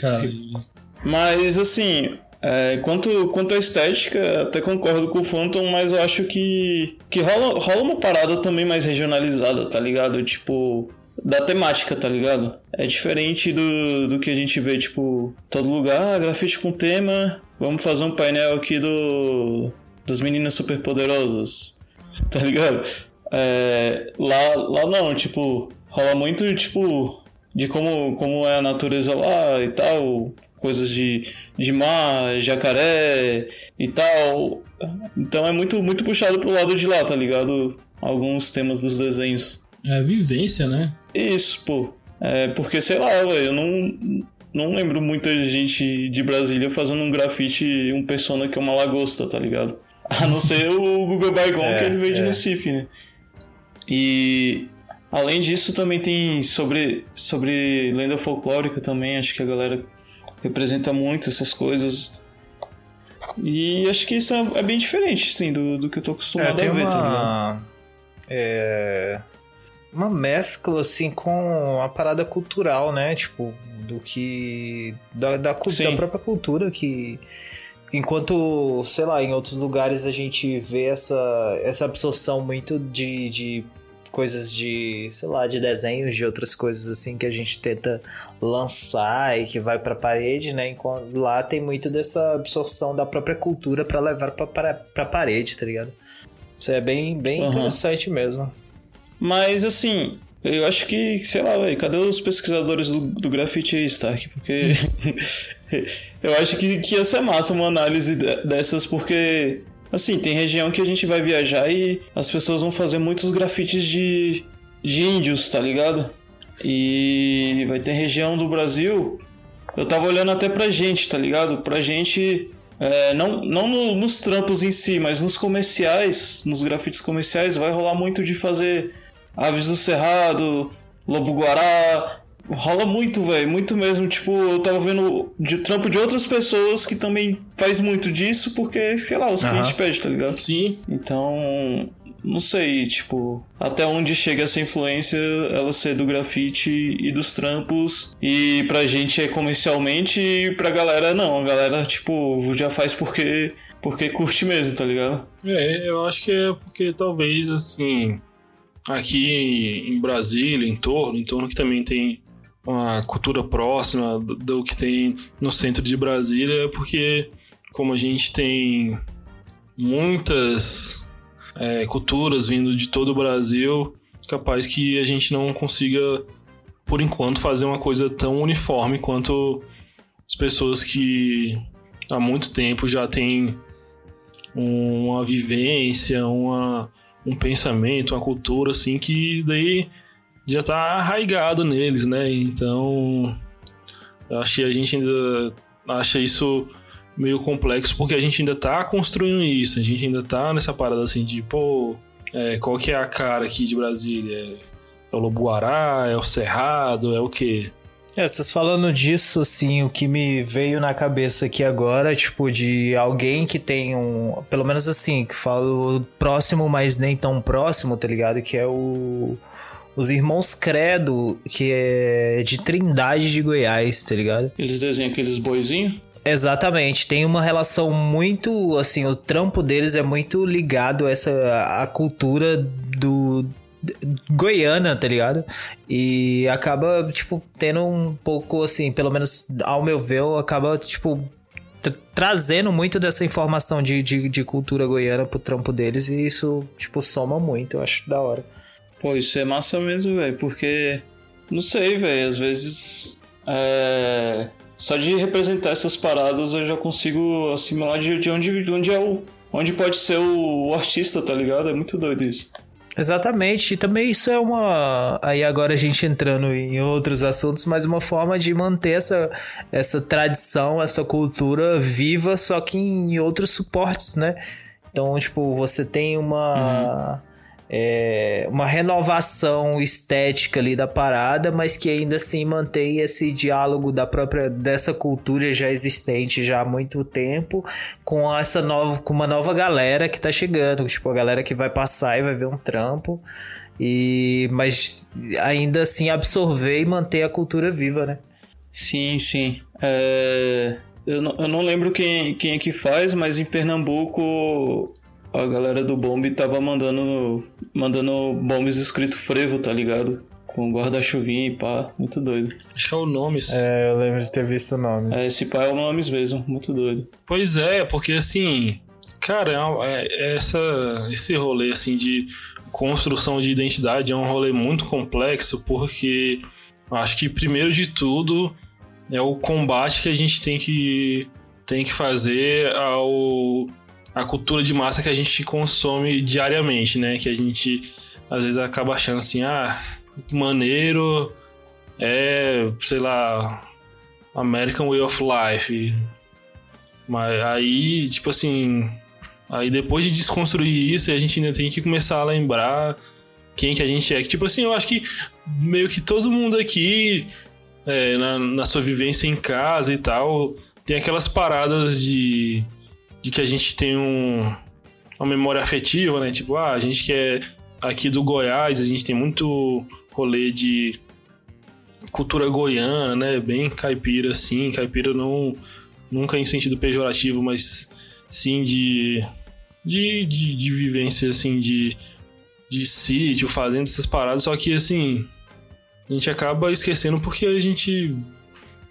Caralho. Mas, assim, é, quanto, quanto à estética, até concordo com o Phantom, mas eu acho que, que rola, rola uma parada também mais regionalizada, tá ligado? Tipo, da temática, tá ligado? É diferente do, do que a gente vê, tipo, todo lugar, ah, grafite com tema, vamos fazer um painel aqui do das meninas superpoderosas, tá ligado? É, lá, lá não, tipo, rola muito, tipo, de como, como é a natureza lá e tal, coisas de, de mar, jacaré e tal. Então é muito, muito puxado pro lado de lá, tá ligado? Alguns temas dos desenhos. É vivência, né? Isso, pô. É porque, sei lá, velho, eu não, não lembro muita gente de Brasília fazendo um grafite, um persona que é uma lagosta, tá ligado? A não ser o Google Baigon, É, que ele veio de é. Recife, né? E além disso, também tem sobre, sobre lenda folclórica também, acho que a galera representa muito essas coisas. E acho que isso é, é bem diferente, sim, do, do que eu tô É, acostumado tem a ver, tá ligado? uma. É, uma mescla, assim, com a parada cultural, né? Tipo, do que. Da, da, da própria cultura que. Enquanto, sei lá, em outros lugares a gente vê essa, essa absorção muito de, de coisas de, sei lá, de desenhos, de outras coisas assim que a gente tenta lançar e que vai pra parede, né? Enquanto lá tem muito dessa absorção da própria cultura pra levar pra, pra, pra parede, tá ligado? Isso é bem, bem Aham. interessante mesmo. Mas assim, eu acho que, sei lá, velho, cadê os pesquisadores do, do grafite aí, Stark? Porque eu acho que, que ia ser massa uma análise de- dessas, porque, assim, tem região que a gente vai viajar e as pessoas vão fazer muitos grafites de, de índios, tá ligado? E vai ter região do Brasil. Eu tava olhando até pra gente, tá ligado? Pra gente. é, não não no- nos trampos em si, mas nos comerciais, nos grafites comerciais, vai rolar muito de fazer Aves do Cerrado, Lobo Guará. Rola muito, velho, muito mesmo. Tipo, eu tava vendo de trampo de outras pessoas que também faz muito disso, porque, sei lá, os Aham. clientes pedem, tá ligado? Sim, Então, não sei, tipo, até onde chega essa influência ela ser do grafite e dos trampos. E pra gente é comercialmente e pra galera não. A galera, tipo, já faz porque, porque curte mesmo, tá ligado? É, eu acho que é porque talvez assim, aqui em Brasília, em torno, em torno que também tem uma cultura próxima do- que tem no centro de Brasília, é porque como a gente tem muitas é, culturas vindo de todo o Brasil, capaz que a gente não consiga, por enquanto, fazer uma coisa tão uniforme quanto as pessoas que há muito tempo já têm uma vivência, uma, um pensamento, uma cultura assim que daí já tá arraigado neles, né? Então, acho que a gente ainda acha isso meio complexo porque a gente ainda tá construindo isso, a gente ainda tá nessa parada assim de, pô, é, qual que é a cara aqui de Brasília? É o Lobo Guará, é o Cerrado, é o quê? É, vocês falando disso, assim, o que me veio na cabeça aqui agora, tipo, de alguém que tem um. Pelo menos assim, que falo próximo, mas nem tão próximo, tá ligado? Que é o. Os Irmãos Credo, que é de Trindade de Goiás, tá ligado? Eles desenham aqueles boizinhos. Exatamente, tem uma relação muito, assim, o trampo deles é muito ligado a essa a cultura do goiana, tá ligado? E acaba tipo tendo um pouco assim, pelo menos ao meu ver, acaba tipo tra- trazendo muito dessa informação de, de, de cultura goiana pro trampo deles e isso tipo soma muito, eu acho da hora. Pô, isso é massa mesmo, velho, porque. Não sei, velho, às vezes. É... Só de representar essas paradas eu já consigo assimilar de, de onde, de onde é o. Onde pode ser o, o artista, tá ligado? É muito doido isso. Exatamente, e também isso é uma. Aí agora a gente entrando em outros assuntos, mas uma forma de manter essa, essa tradição, essa cultura viva, só que em outros suportes, né? Então, tipo, você tem uma. É, uma renovação estética ali da parada, mas que ainda assim mantém esse diálogo da própria dessa cultura já existente já há muito tempo com essa nova com uma nova galera que tá chegando, tipo a galera que vai passar e vai ver um trampo e mas ainda assim absorver e manter a cultura viva, né? Sim, sim. É, Eu, não, eu não lembro quem, quem é que faz, mas em Pernambuco a galera do Bombe tava mandando, mandando bombes escrito frevo, tá ligado? Com guarda-chuvinha e pá, muito doido. Acho que é o Nomes. É, eu lembro de ter visto nomes. É, esse pá é o Nomes mesmo, muito doido. Pois é, porque assim, cara, é é- essa, esse rolê assim de construção de identidade é um rolê muito complexo, porque acho que primeiro de tudo é o combate que a gente tem que, tem que fazer ao a cultura de massa que a gente consome diariamente, né? Que a gente às vezes acaba achando assim, ah, maneiro é, sei lá, American Way of Life. Mas aí, tipo assim, aí depois de desconstruir isso, a gente ainda tem que começar a lembrar quem que a gente é. Tipo assim, eu acho que meio que todo mundo aqui, é, na, na sua vivência em casa e tal, tem aquelas paradas de, de que a gente tem um, uma memória afetiva, né? Tipo, ah, a gente que é aqui do Goiás, a gente tem muito rolê de cultura goiana, né? Bem caipira, assim. Caipira não nunca em sentido pejorativo, mas sim de de, de, de vivência, assim, de, de sítio, fazenda, essas paradas. Só que, assim, a gente acaba esquecendo porque a gente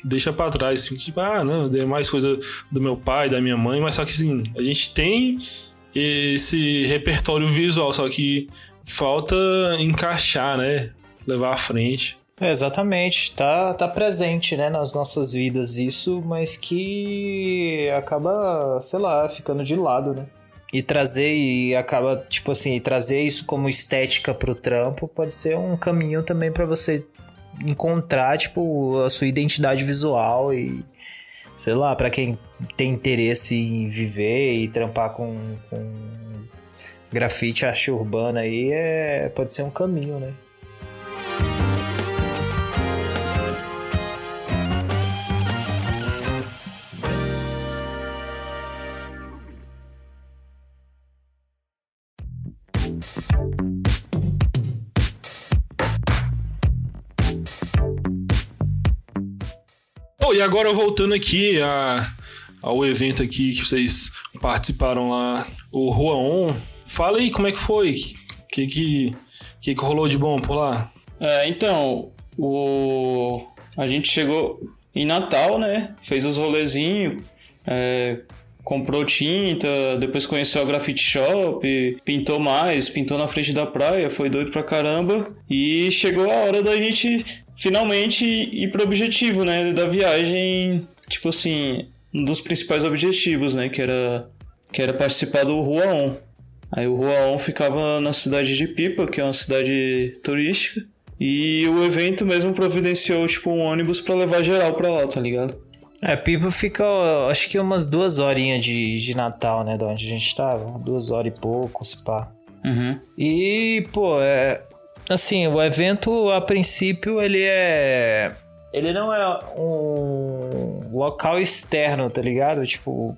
deixa para trás. Assim, tipo, ah, não, é mais coisa do meu pai, da minha mãe, mas só que, assim, a gente tem esse repertório visual, só que falta encaixar, né? Levar à frente. É, exatamente, tá, tá presente, né, nas nossas vidas isso, mas que acaba, sei lá, ficando de lado, né? E trazer e acaba, tipo assim, trazer isso como estética pro trampo pode ser um caminho também para você encontrar, tipo, a sua identidade visual e sei lá, para quem tem interesse em viver e trampar com, com grafite, arte urbana aí, é, pode ser um caminho, né? E agora voltando aqui a, ao evento aqui que vocês participaram lá, o Rua On. Fala aí como é que foi, o que que, que que rolou de bom por lá? É, então, o... a gente chegou em Natal, né? Fez os rolezinhos, é, comprou tinta, depois conheceu a Graffiti Shop, pintou mais, pintou na frente da praia, foi doido pra caramba. E chegou a hora da gente finalmente ir pro objetivo, né? Da viagem, tipo assim, um dos principais objetivos, né? Que era, que era participar do Rua On. Aí o Rua On ficava na cidade de Pipa, que é uma cidade turística. E o evento mesmo providenciou, tipo, um ônibus para levar geral pra lá, tá ligado? É, Pipa fica, acho que umas duas horinhas de, de Natal, né? De onde a gente tava. Duas horas e pouco, se pá. Uhum. E, pô, é. Assim, o evento, a princípio, ele é. Ele não é um local externo, tá ligado? Tipo,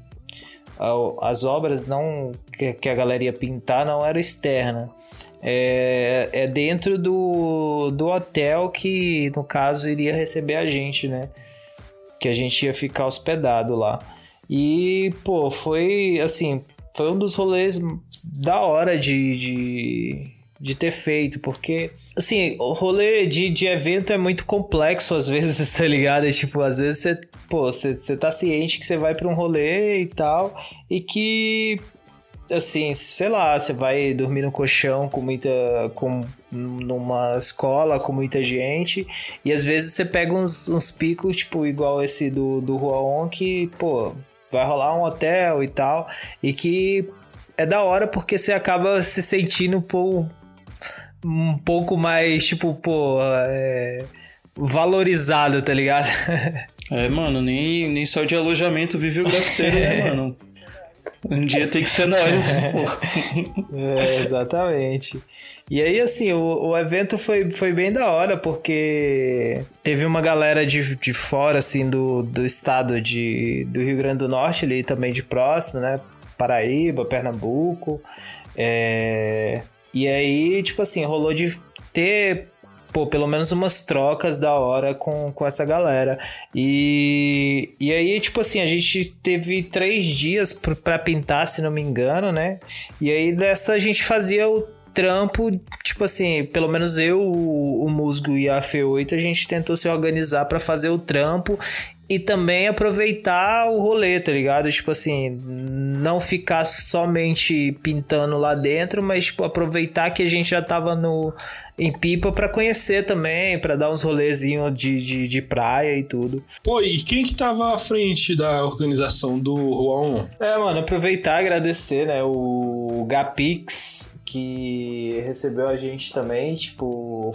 as obras não que, a galera ia pintar não era externa. É, é dentro do, do hotel que, no caso, iria receber a gente, né? Que a gente ia ficar hospedado lá. E, pô, foi assim, foi um dos rolês da hora de, de, de ter feito, porque, assim, o rolê de, de evento é muito complexo às vezes, tá ligado? É, tipo, às vezes você, pô, você, você tá ciente que você vai pra um rolê e tal, e que, assim, sei lá, você vai dormir no colchão com muita. com numa escola com muita gente, e às vezes você pega uns, uns picos, tipo, igual esse do, do Rua On, que, pô, vai rolar um hotel e tal, e que é da hora porque você acaba se sentindo pô, um pouco mais, tipo, pô, é, valorizado, tá ligado? É, mano, nem, nem só de alojamento vive o grafiteiro, né, mano? Um dia tem que ser nós, né, pô? É, exatamente. E aí, assim, o, o evento foi, foi bem da hora, porque teve uma galera de, de fora, assim, do, do estado de, do Rio Grande do Norte, ali também de próximo, né? Paraíba, Pernambuco. É... E aí, tipo assim, rolou de ter, pô, pelo menos umas trocas da hora com, com essa galera. E, e aí, tipo assim, a gente teve três dias pra pintar, se não me engano, né? E aí dessa a gente fazia o trampo, tipo assim, pelo menos eu, o, o Musgo e a F8, a gente tentou se organizar pra fazer o trampo e também aproveitar o rolê, tá ligado? Tipo assim, não ficar somente pintando lá dentro, mas tipo aproveitar que a gente já tava no em Pipa pra conhecer também, pra dar uns rolezinhos de, de, de praia e tudo. Pô, e quem que tava à frente da organização do Rua On? É, mano, aproveitar e agradecer, né, o Gapix, que recebeu a gente também, tipo,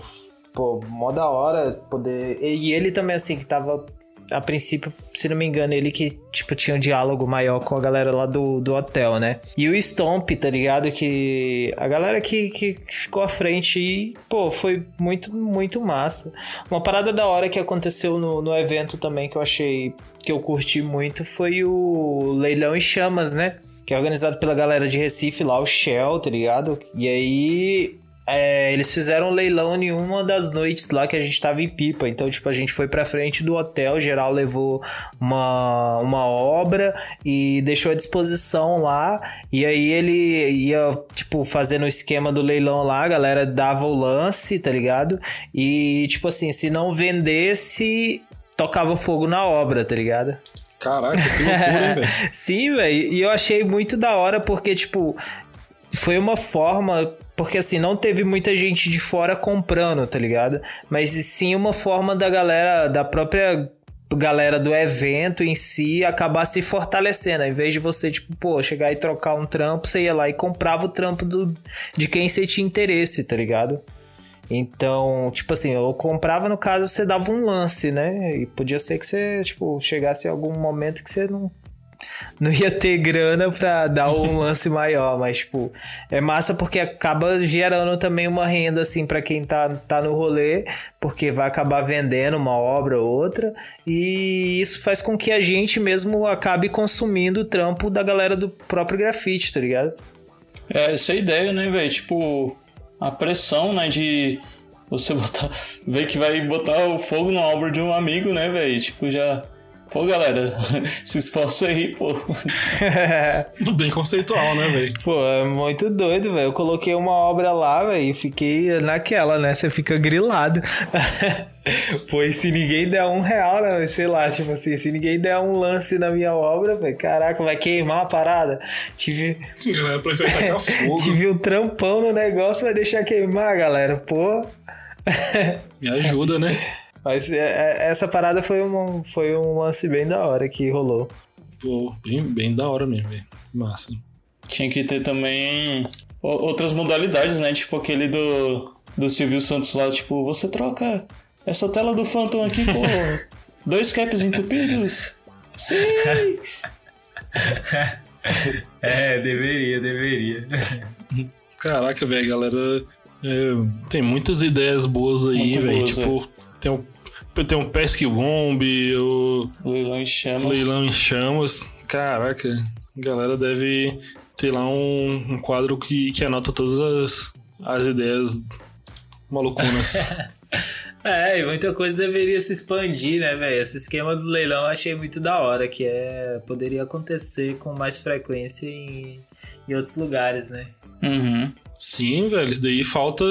pô, mó da hora poder... E ele também, assim, que tava a princípio, se não me engano, ele que, tipo, tinha um diálogo maior com a galera lá do, do hotel, né? E o Stomp, tá ligado? Que a galera que, que ficou à frente e, pô, foi muito, muito massa. Uma parada da hora que aconteceu no, no evento também que eu achei que eu curti muito foi o Leilão em Chamas, né? Que é organizado pela galera de Recife lá, o Shell, tá ligado? E aí é, eles fizeram um leilão em uma das noites lá que a gente tava em Pipa. Então, tipo, a gente foi pra frente do hotel, geral levou uma, uma obra e deixou à disposição lá. E aí ele ia, tipo, fazendo o esquema do leilão lá, a galera dava o lance, tá ligado? E, tipo assim, se não vendesse, tocava fogo na obra, tá ligado? Caraca, que loucura, velho? Sim, velho. E eu achei muito da hora porque, tipo, foi uma forma. Porque assim, não teve muita gente de fora comprando, tá ligado? Mas sim uma forma da galera, da própria galera do evento em si acabar se fortalecendo. Ao invés de você, tipo, pô, chegar e trocar um trampo, você ia lá e comprava o trampo do, de quem você tinha interesse, tá ligado? Então, tipo assim, eu comprava no caso, você dava um lance, né? E podia ser que você, tipo, chegasse em algum momento que você não não ia ter grana pra dar um lance maior, mas, tipo, é massa porque acaba gerando também uma renda, assim, para quem tá, tá no rolê, porque vai acabar vendendo uma obra ou outra, e isso faz com que a gente mesmo acabe consumindo o trampo da galera do próprio grafite, tá ligado? É, essa é a ideia, né, velho? Tipo, a pressão, né, de você botar, ver que vai botar o fogo na obra de um amigo, né, velho? Tipo, já Pô, galera, se esforça aí, pô. Bem conceitual, né, velho? Pô, é muito doido, velho. Eu coloquei uma obra lá, velho, e fiquei naquela, né? Você fica grilado. pois se ninguém der um real, né? Sei lá, tipo assim, se ninguém der um lance na minha obra, velho, caraca, vai queimar a parada. Tive. Galera, prefere fogo. Tive um trampão no negócio, vai deixar queimar, galera. Pô. Me ajuda, né? Mas é, é, essa parada foi um, foi um lance bem da hora que rolou. Pô, bem, bem da hora mesmo, velho. Massa. Tinha que ter também o- outras modalidades, né? Tipo aquele do, do Silvio Santos lá, tipo, você troca essa tela do Phantom aqui por dois caps entupidos. Sim! É, deveria, deveria. Caraca, velho, galera. é, tem muitas ideias boas aí, velho. Tipo, tem um, tem um Pesque Bomb, o Leilão em chamas. Leilão em Chamas. Caraca, a galera deve ter lá um, um quadro que, que anota todas as, as ideias malucunas. É, e muita coisa deveria se expandir, né, velho? Esse esquema do leilão eu achei muito da hora, que é poderia acontecer com mais frequência em, em outros lugares, né? Uhum. Sim, velho, isso daí falta.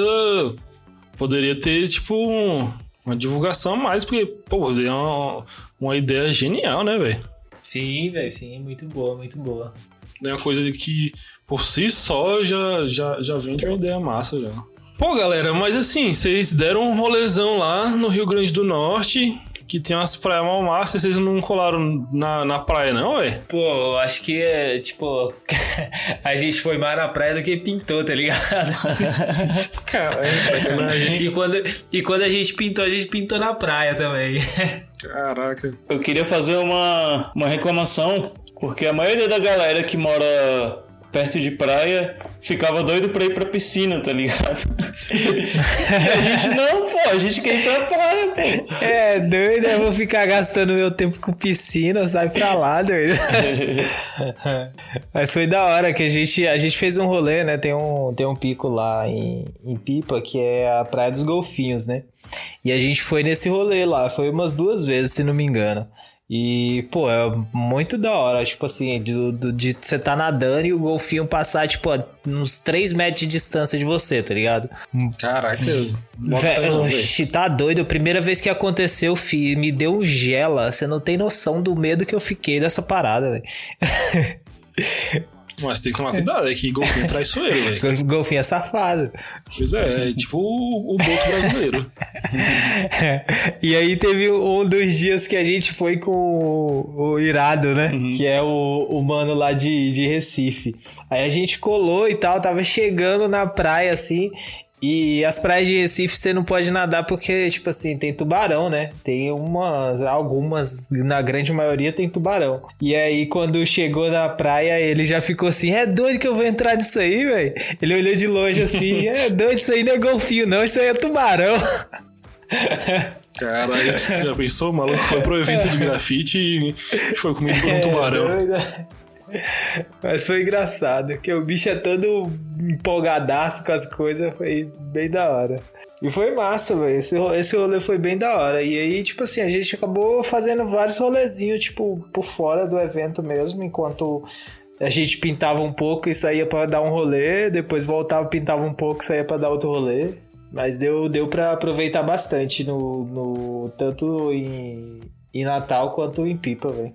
Poderia ter, tipo, um- uma divulgação a mais, porque, pô, é uma, uma ideia genial, né, velho? Sim, velho, sim, muito boa, muito boa. É uma coisa que, por si só, já, já, já vende uma ideia massa já. Pô, galera, mas assim, vocês deram um rolezão lá no Rio Grande do Norte, que tem umas praias mal massas, vocês não colaram na, na praia, não, ué? Pô, acho que é, tipo, a gente foi mais na praia do que pintou, tá ligado? Caralho, sacanagem. e, quando, e quando a gente pintou, a gente pintou na praia também. Caraca. Eu queria fazer uma, uma reclamação, porque a maioria da galera que mora perto de praia ficava doido pra ir pra piscina, tá ligado? e a gente não, pô, a gente quer ir pra praia, pô. É, doido, eu vou ficar gastando meu tempo com piscina, sai pra lá, doido. Mas foi da hora que a gente, a gente fez um rolê, né? Tem um, tem um pico lá em, em Pipa, que é a Praia dos Golfinhos, né? E a gente foi nesse rolê lá, foi umas duas vezes, se não me engano. E, pô, é muito da hora, tipo assim, de, do- de você tá nadando e o golfinho passar, tipo, a uns 3 metros de distância de você, tá ligado? Caraca, Velho, tá doido. A primeira vez que aconteceu, fi, me deu um gela. Você não tem noção do medo que eu fiquei dessa parada, velho. Mas tem que tomar cuidado, é que golfinho é traiçoeiro, velho. Golfinho é safado. Pois é, é tipo o, o boto brasileiro. e aí teve um dos dias que a gente foi com o, o Irado, né? Que é o, o mano lá de, de Recife. Aí a gente colou e tal, tava chegando na praia assim. E as praias de Recife você não pode nadar porque, tipo assim, tem tubarão, né? Tem umas, algumas, na grande maioria tem tubarão. E aí, quando chegou na praia, ele já ficou assim: é doido que eu vou entrar nisso aí, velho? Ele olhou de longe assim: é doido, isso aí não é golfinho, não, isso aí é tubarão. Caralho, já pensou? O maluco foi pro evento de grafite e foi comido por um É, tubarão. doido. Mas foi engraçado, que o bicho é todo empolgadaço com as coisas, foi bem da hora. E foi massa, velho. Esse, esse rolê foi bem da hora. E aí, tipo assim, a gente acabou fazendo vários rolezinhos, tipo, por fora do evento mesmo, enquanto a gente pintava um pouco e saía pra dar um rolê, depois voltava, pintava um pouco e saía pra dar outro rolê. Mas deu, deu pra aproveitar bastante no, no tanto em, em Natal quanto em Pipa, velho.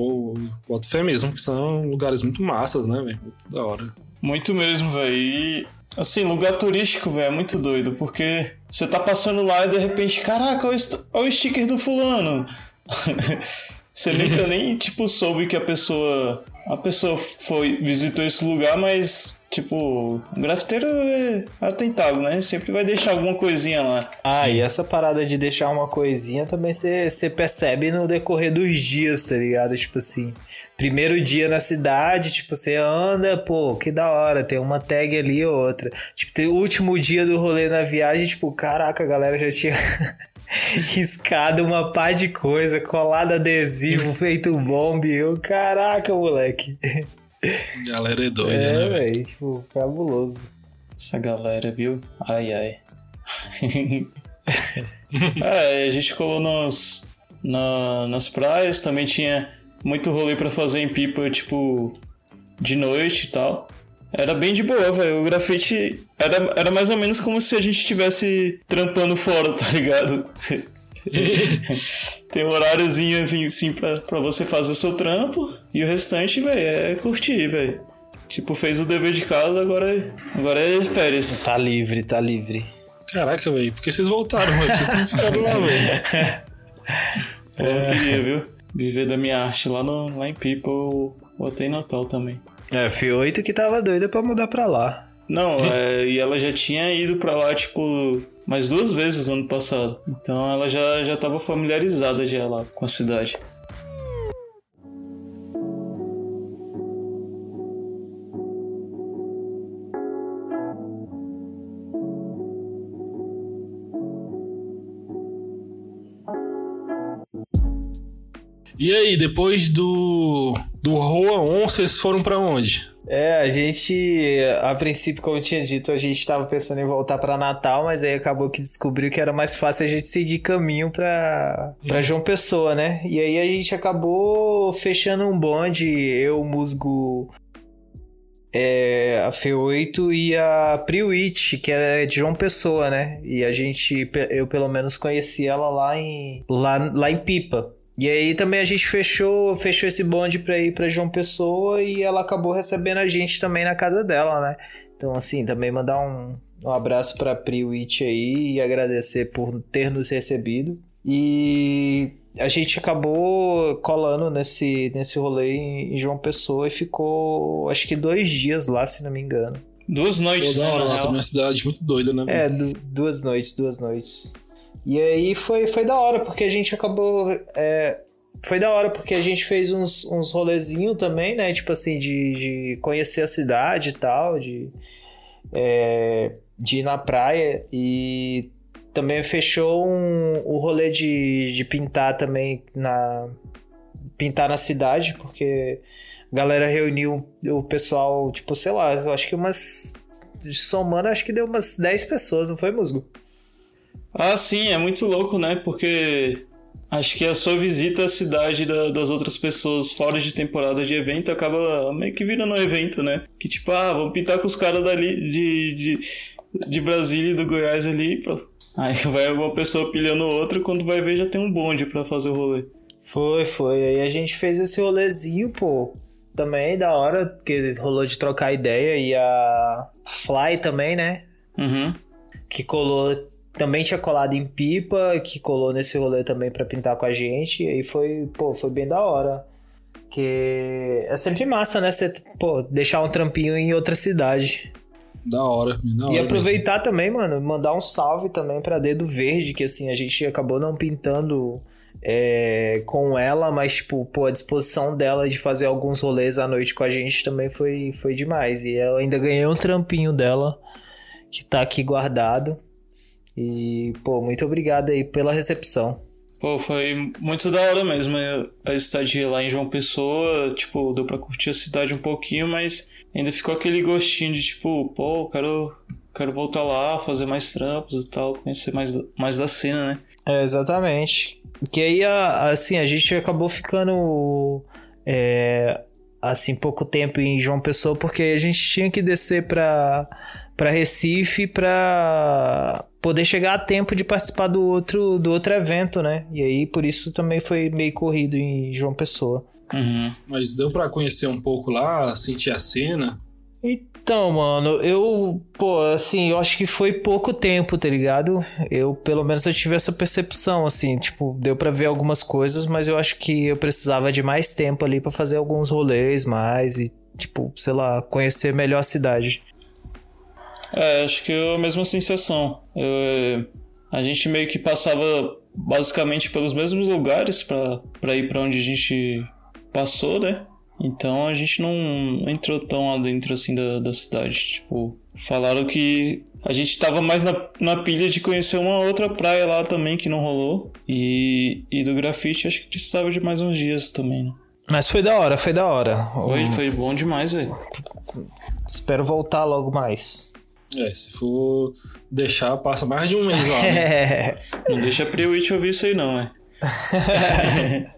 Pô, boto fé mesmo, que são lugares muito massas, né, velho? Da hora. Muito mesmo, velho. E, assim, lugar turístico, velho, é muito doido, porque você tá passando lá e de repente, caraca, olha o sticker do fulano. você nunca nem, tipo, soube que a pessoa. A pessoa foi, visitou esse lugar, mas, tipo, o grafiteiro é atentado, né? Sempre vai deixar alguma coisinha lá. Ah, e essa parada de deixar uma coisinha também você percebe no decorrer dos dias, tá ligado? Tipo assim, primeiro dia na cidade, tipo, você anda, pô, que da hora, tem uma tag ali ou outra. Tipo, tem o último dia do rolê na viagem, tipo, caraca, a galera já tinha riscado uma pá de coisa, colado adesivo, feito bombe. Eu, caraca, moleque. Galera é doida, É, né, velho? velho, tipo, fabuloso. Essa galera, viu? Ai, ai. é, a gente colou nos, na- nas praias, também tinha muito rolê pra fazer em pipa, tipo, de noite e tal. Era bem de boa, velho. O grafite era, era mais ou menos como se a gente estivesse trampando fora, tá ligado? Tem um horáriozinho assim, assim pra, pra você fazer o seu trampo e o restante, velho, é curtir, velho. Tipo, fez o dever de casa, agora, é- agora é férias. Tá livre, tá livre. Caraca, velho, por que vocês voltaram, velho? Vocês não ficaram lá, velho. Pô, eu queria, viu? Viver da minha arte lá, no, lá em ou, ou até em Natal também. É, F8 que tava doida pra mudar pra lá. Não, é, e ela já tinha ido pra lá, tipo, mais duas vezes no ano passado. Então ela já, já tava familiarizada já lá com a cidade. E aí, depois do do Roa On, vocês foram pra onde? É, a gente, a princípio, como eu tinha dito, a gente tava pensando em voltar pra Natal, mas aí acabou que descobriu que era mais fácil a gente seguir caminho pra, pra João Pessoa, né? E aí a gente acabou fechando um bonde, eu, o Musgo, é, a F8 e a Priwitch, que era de João Pessoa, né? E a gente, eu pelo menos conheci ela lá em, lá, lá em Pipa. E aí também a gente fechou, fechou esse bonde pra ir pra João Pessoa e ela acabou recebendo a gente também na casa dela, né? Então, assim, também mandar um, um abraço pra Priwitch aí e agradecer por ter nos recebido. E a gente acabou colando nesse, nesse rolê em, João Pessoa e ficou, acho que dois dias lá, se não me engano. Duas noites, Pô, da né, hora lá, também é uma cidade muito doida, né? É, du- duas noites, duas noites. E aí foi, foi da hora, porque a gente acabou. é, foi da hora, porque a gente fez uns, uns rolezinhos também, né? Tipo assim, de, de conhecer a cidade e tal, de, é, de ir na praia. E também fechou um, o rolê de, de pintar também na. Pintar na cidade, porque a galera reuniu o pessoal, tipo, sei lá, eu acho que umas. Somando, acho que deu umas 10 pessoas, não foi, Musgo? Ah, sim, é muito louco, né? Porque acho que a sua visita à cidade da- das outras pessoas fora de temporada de evento acaba meio que virando um evento, né? Que tipo, ah, vamos pintar com os caras dali de, de, de Brasília e do Goiás ali, pô. Aí vai uma pessoa pilhando outra quando vai ver já tem um bonde pra fazer o rolê. Foi, foi. Aí a gente fez esse rolezinho, pô. Também da hora, porque rolou de trocar ideia. E a Fly também, né? Uhum. Que colou. Também tinha colado em pipa, que colou nesse rolê também pra pintar com a gente. E aí foi, pô, foi bem da hora. Que é sempre massa, né? Você, pô, deixar um trampinho em outra cidade. Da hora, da hora E mesmo. aproveitar também, mano, mandar um salve também pra Dedo Verde, que assim, a gente acabou não pintando é, com ela, mas, tipo, pô, a disposição dela de fazer alguns rolês à noite com a gente também foi, foi demais. E eu ainda ganhei um trampinho dela, que tá aqui guardado. E, pô, muito obrigado aí pela recepção. Pô, foi muito da hora mesmo a estadia lá em João Pessoa. Tipo, deu pra curtir a cidade um pouquinho, mas ainda ficou aquele gostinho de tipo, pô, quero, quero voltar lá, fazer mais trampos e tal, conhecer mais, mais da cena, né? É, exatamente. Que aí, assim, a gente acabou ficando, é, assim, pouco tempo em João Pessoa, porque a gente tinha que descer pra, pra Recife pra poder chegar a tempo de participar do outro, do outro evento, né? E aí, por isso também foi meio corrido em João Pessoa. Uhum. Mas deu pra conhecer um pouco lá, sentir a cena. Então, mano, eu, pô, assim, eu acho que foi pouco tempo, tá ligado? Eu, pelo menos, eu tive essa percepção, assim, tipo, deu pra ver algumas coisas, mas eu acho que eu precisava de mais tempo ali pra fazer alguns rolês mais e, tipo, sei lá, conhecer melhor a cidade. É, acho que é a mesma sensação. Eu- a gente meio que passava basicamente pelos mesmos lugares pra pra ir pra onde a gente passou, né? Então a gente não entrou tão lá dentro assim da, da cidade. Tipo, falaram que a gente tava mais na, na pilha de conhecer uma outra praia lá também que não rolou. E, e do grafite acho que precisava de mais uns dias também, né? Mas foi da hora, foi da hora. Foi, foi bom demais, velho. Espero voltar logo mais. É, se for deixar, passa mais de um mês lá. Né? Não deixa a Priwitch ouvir isso aí não, né?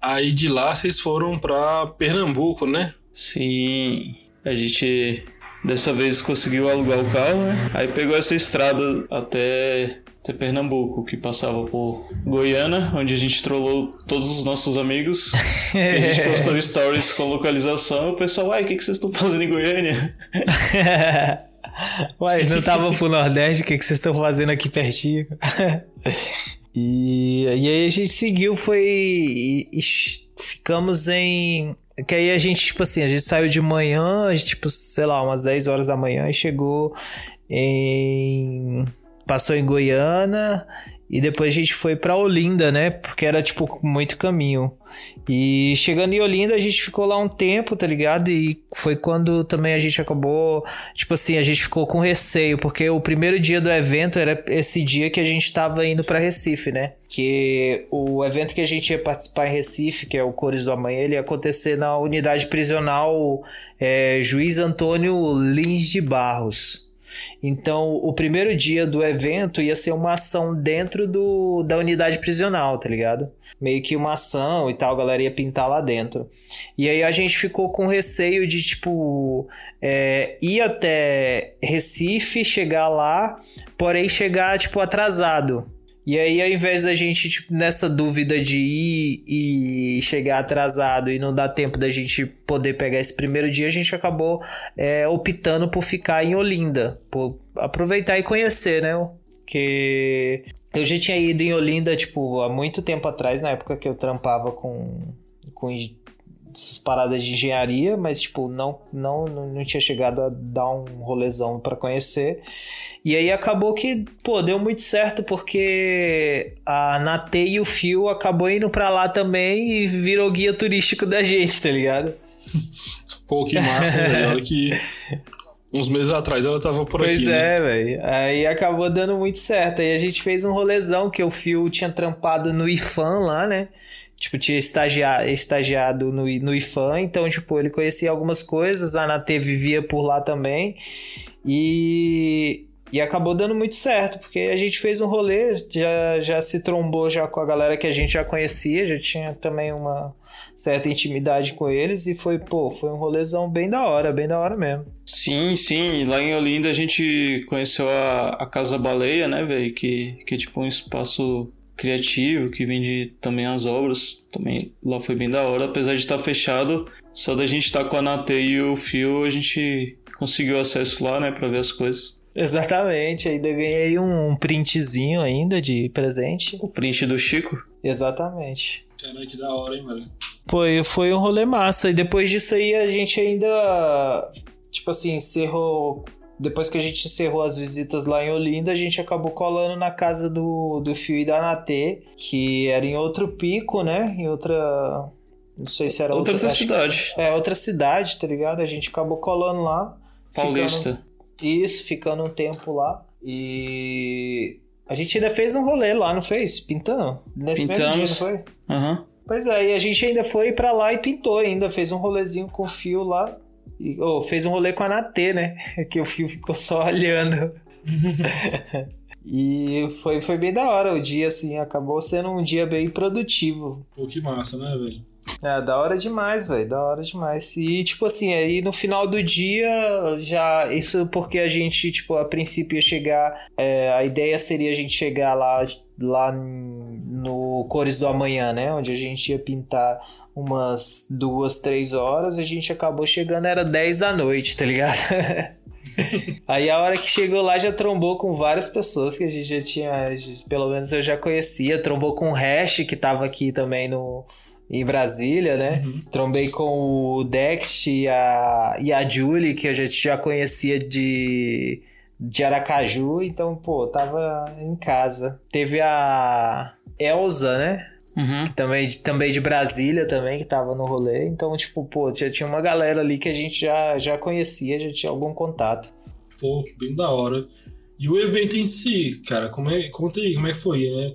Aí de lá vocês foram pra Pernambuco, né? Sim, a gente dessa vez conseguiu alugar o carro, né? Aí pegou essa estrada até, até Pernambuco, que passava por Goiânia, onde a gente trollou todos os nossos amigos. E a gente postou stories com localização. O pessoal, uai, o que, que vocês estão fazendo em Goiânia? Uai, não tava pro Nordeste, o que, que vocês estão fazendo aqui pertinho? e, e aí a gente seguiu, foi. e- e ficamos em. Que aí a gente, tipo assim, a gente saiu de manhã, a gente, tipo, sei lá, umas 10 horas da manhã e chegou em. Passou em Goiânia e depois a gente foi pra Olinda, né? Porque era, tipo, muito caminho. E chegando em Olinda, a gente ficou lá um tempo, tá ligado? E foi quando também a gente acabou, tipo assim, a gente ficou com receio, porque o primeiro dia do evento era esse dia que a gente tava indo pra Recife, né? Que o evento que a gente ia participar em Recife, que é o Cores do Amanhã, ele ia acontecer na unidade prisional é, Juiz Antônio Lins de Barros. Então, o primeiro dia do evento ia ser uma ação dentro do, da unidade prisional, tá ligado? Meio que uma ação e tal, a galera ia pintar lá dentro. E aí a gente ficou com receio de, tipo, é, ir até Recife, chegar lá, porém chegar, tipo, atrasado. E aí, ao invés da gente, tipo, nessa dúvida de ir e chegar atrasado e não dar tempo da gente poder pegar esse primeiro dia, a gente acabou é, optando por ficar em Olinda, por aproveitar e conhecer, né? Que eu já tinha ido em Olinda, tipo, há muito tempo atrás, na época que eu trampava com, com essas paradas de engenharia, mas, tipo, não, não, não tinha chegado a dar um rolezão pra conhecer. E aí acabou que, pô, deu muito certo porque a Nate e o Fio acabou indo pra lá também e virou guia turístico da gente, tá ligado? Pô, que massa, né, velho? Olha que uns meses atrás ela tava por pois aqui, né? é, velho. Aí acabou dando muito certo. Aí a gente fez um rolezão que o Fio tinha trampado no IFAM lá, né? Tipo, tinha estagiado, estagiado no, no IFAM, então, tipo, ele conhecia algumas coisas, a Nate vivia por lá também. E, e acabou dando muito certo, porque a gente fez um rolê, já, já se trombou já com a galera que a gente já conhecia, já tinha também uma certa intimidade com eles, e foi, pô, foi um rolezão bem da hora, bem da hora mesmo. Sim, sim. Lá em Olinda a gente conheceu a, a Casa Baleia, né, velho? Que, que é tipo um espaço criativo que vende também as obras. Também lá foi bem da hora. Apesar de estar fechado, só da gente estar com a Nate e o Fio, a gente conseguiu acesso lá, né, pra ver as coisas. Exatamente, ainda ganhei um printzinho ainda de presente. O print do Chico. Exatamente. Caralho, que da hora, hein, velho? Foi, foi um rolê massa. E depois disso aí a gente ainda tipo assim, encerrou. Depois que a gente encerrou as visitas lá em Olinda, a gente acabou colando na casa do, do Fio e da Natê, que era em outro pico, né? Em outra. Não sei se era Outra, outra, outra cidade. É, outra cidade, tá ligado? A gente acabou colando lá. Paulista. ficando- isso, ficando um tempo lá. E. A gente ainda fez um rolê lá, não fez? Pintando? Nesse mesmo dia, não Pintamos. foi? Aham. Pois é, e a gente ainda foi pra lá e pintou ainda, fez um rolezinho com o Fio lá. E, oh, fez um rolê com a Natê, né? Que o Fio ficou só olhando. e foi, foi bem da hora o dia, assim, acabou sendo um dia bem produtivo. Pô, que massa, né, velho? É, da hora demais, velho, da hora demais. E, tipo assim, aí no final do dia, já. Isso porque a gente, tipo, a princípio ia chegar. é, a ideia seria a gente chegar lá, lá no Cores do Amanhã, né? Onde a gente ia pintar umas duas, três horas. A gente acabou chegando, era 10 da noite, tá ligado? Aí a hora que chegou lá já trombou com várias pessoas que a gente já tinha, pelo menos eu já conhecia, trombou com o Hash que tava aqui também no em Brasília, né? Trombei com o Dext e a, e a Julie, que a gente já conhecia de, de Aracaju, então, pô, tava em casa. Teve a Elza, né? Uhum. Também, também de Brasília também, que tava no rolê. Então, tipo, pô, já tinha uma galera ali que a gente já, já conhecia, já tinha algum contato. Pô, bem da hora. E o evento em si, cara, como é, conta aí, como é que foi, né?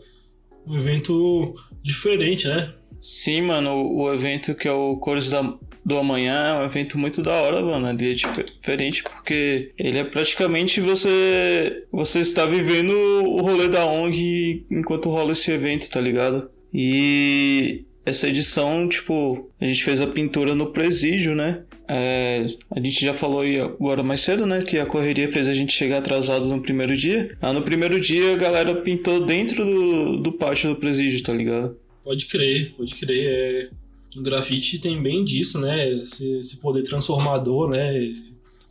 Um evento diferente, né? Sim, mano, o, o evento que é o Cores da, do Amanhã é um evento muito da hora, mano. Ele é dif- diferente porque ele é praticamente você você está vivendo o rolê da ONG enquanto rola esse evento, tá ligado? E essa edição, tipo, a gente fez a pintura no presídio, né? É, a gente já falou aí agora mais cedo, né? Que a correria fez a gente chegar atrasado no primeiro dia. Ah, no primeiro dia a galera pintou dentro do, do pátio do presídio, tá ligado? Pode crer, pode crer. É... O grafite tem bem disso, né? Esse, esse poder transformador, né?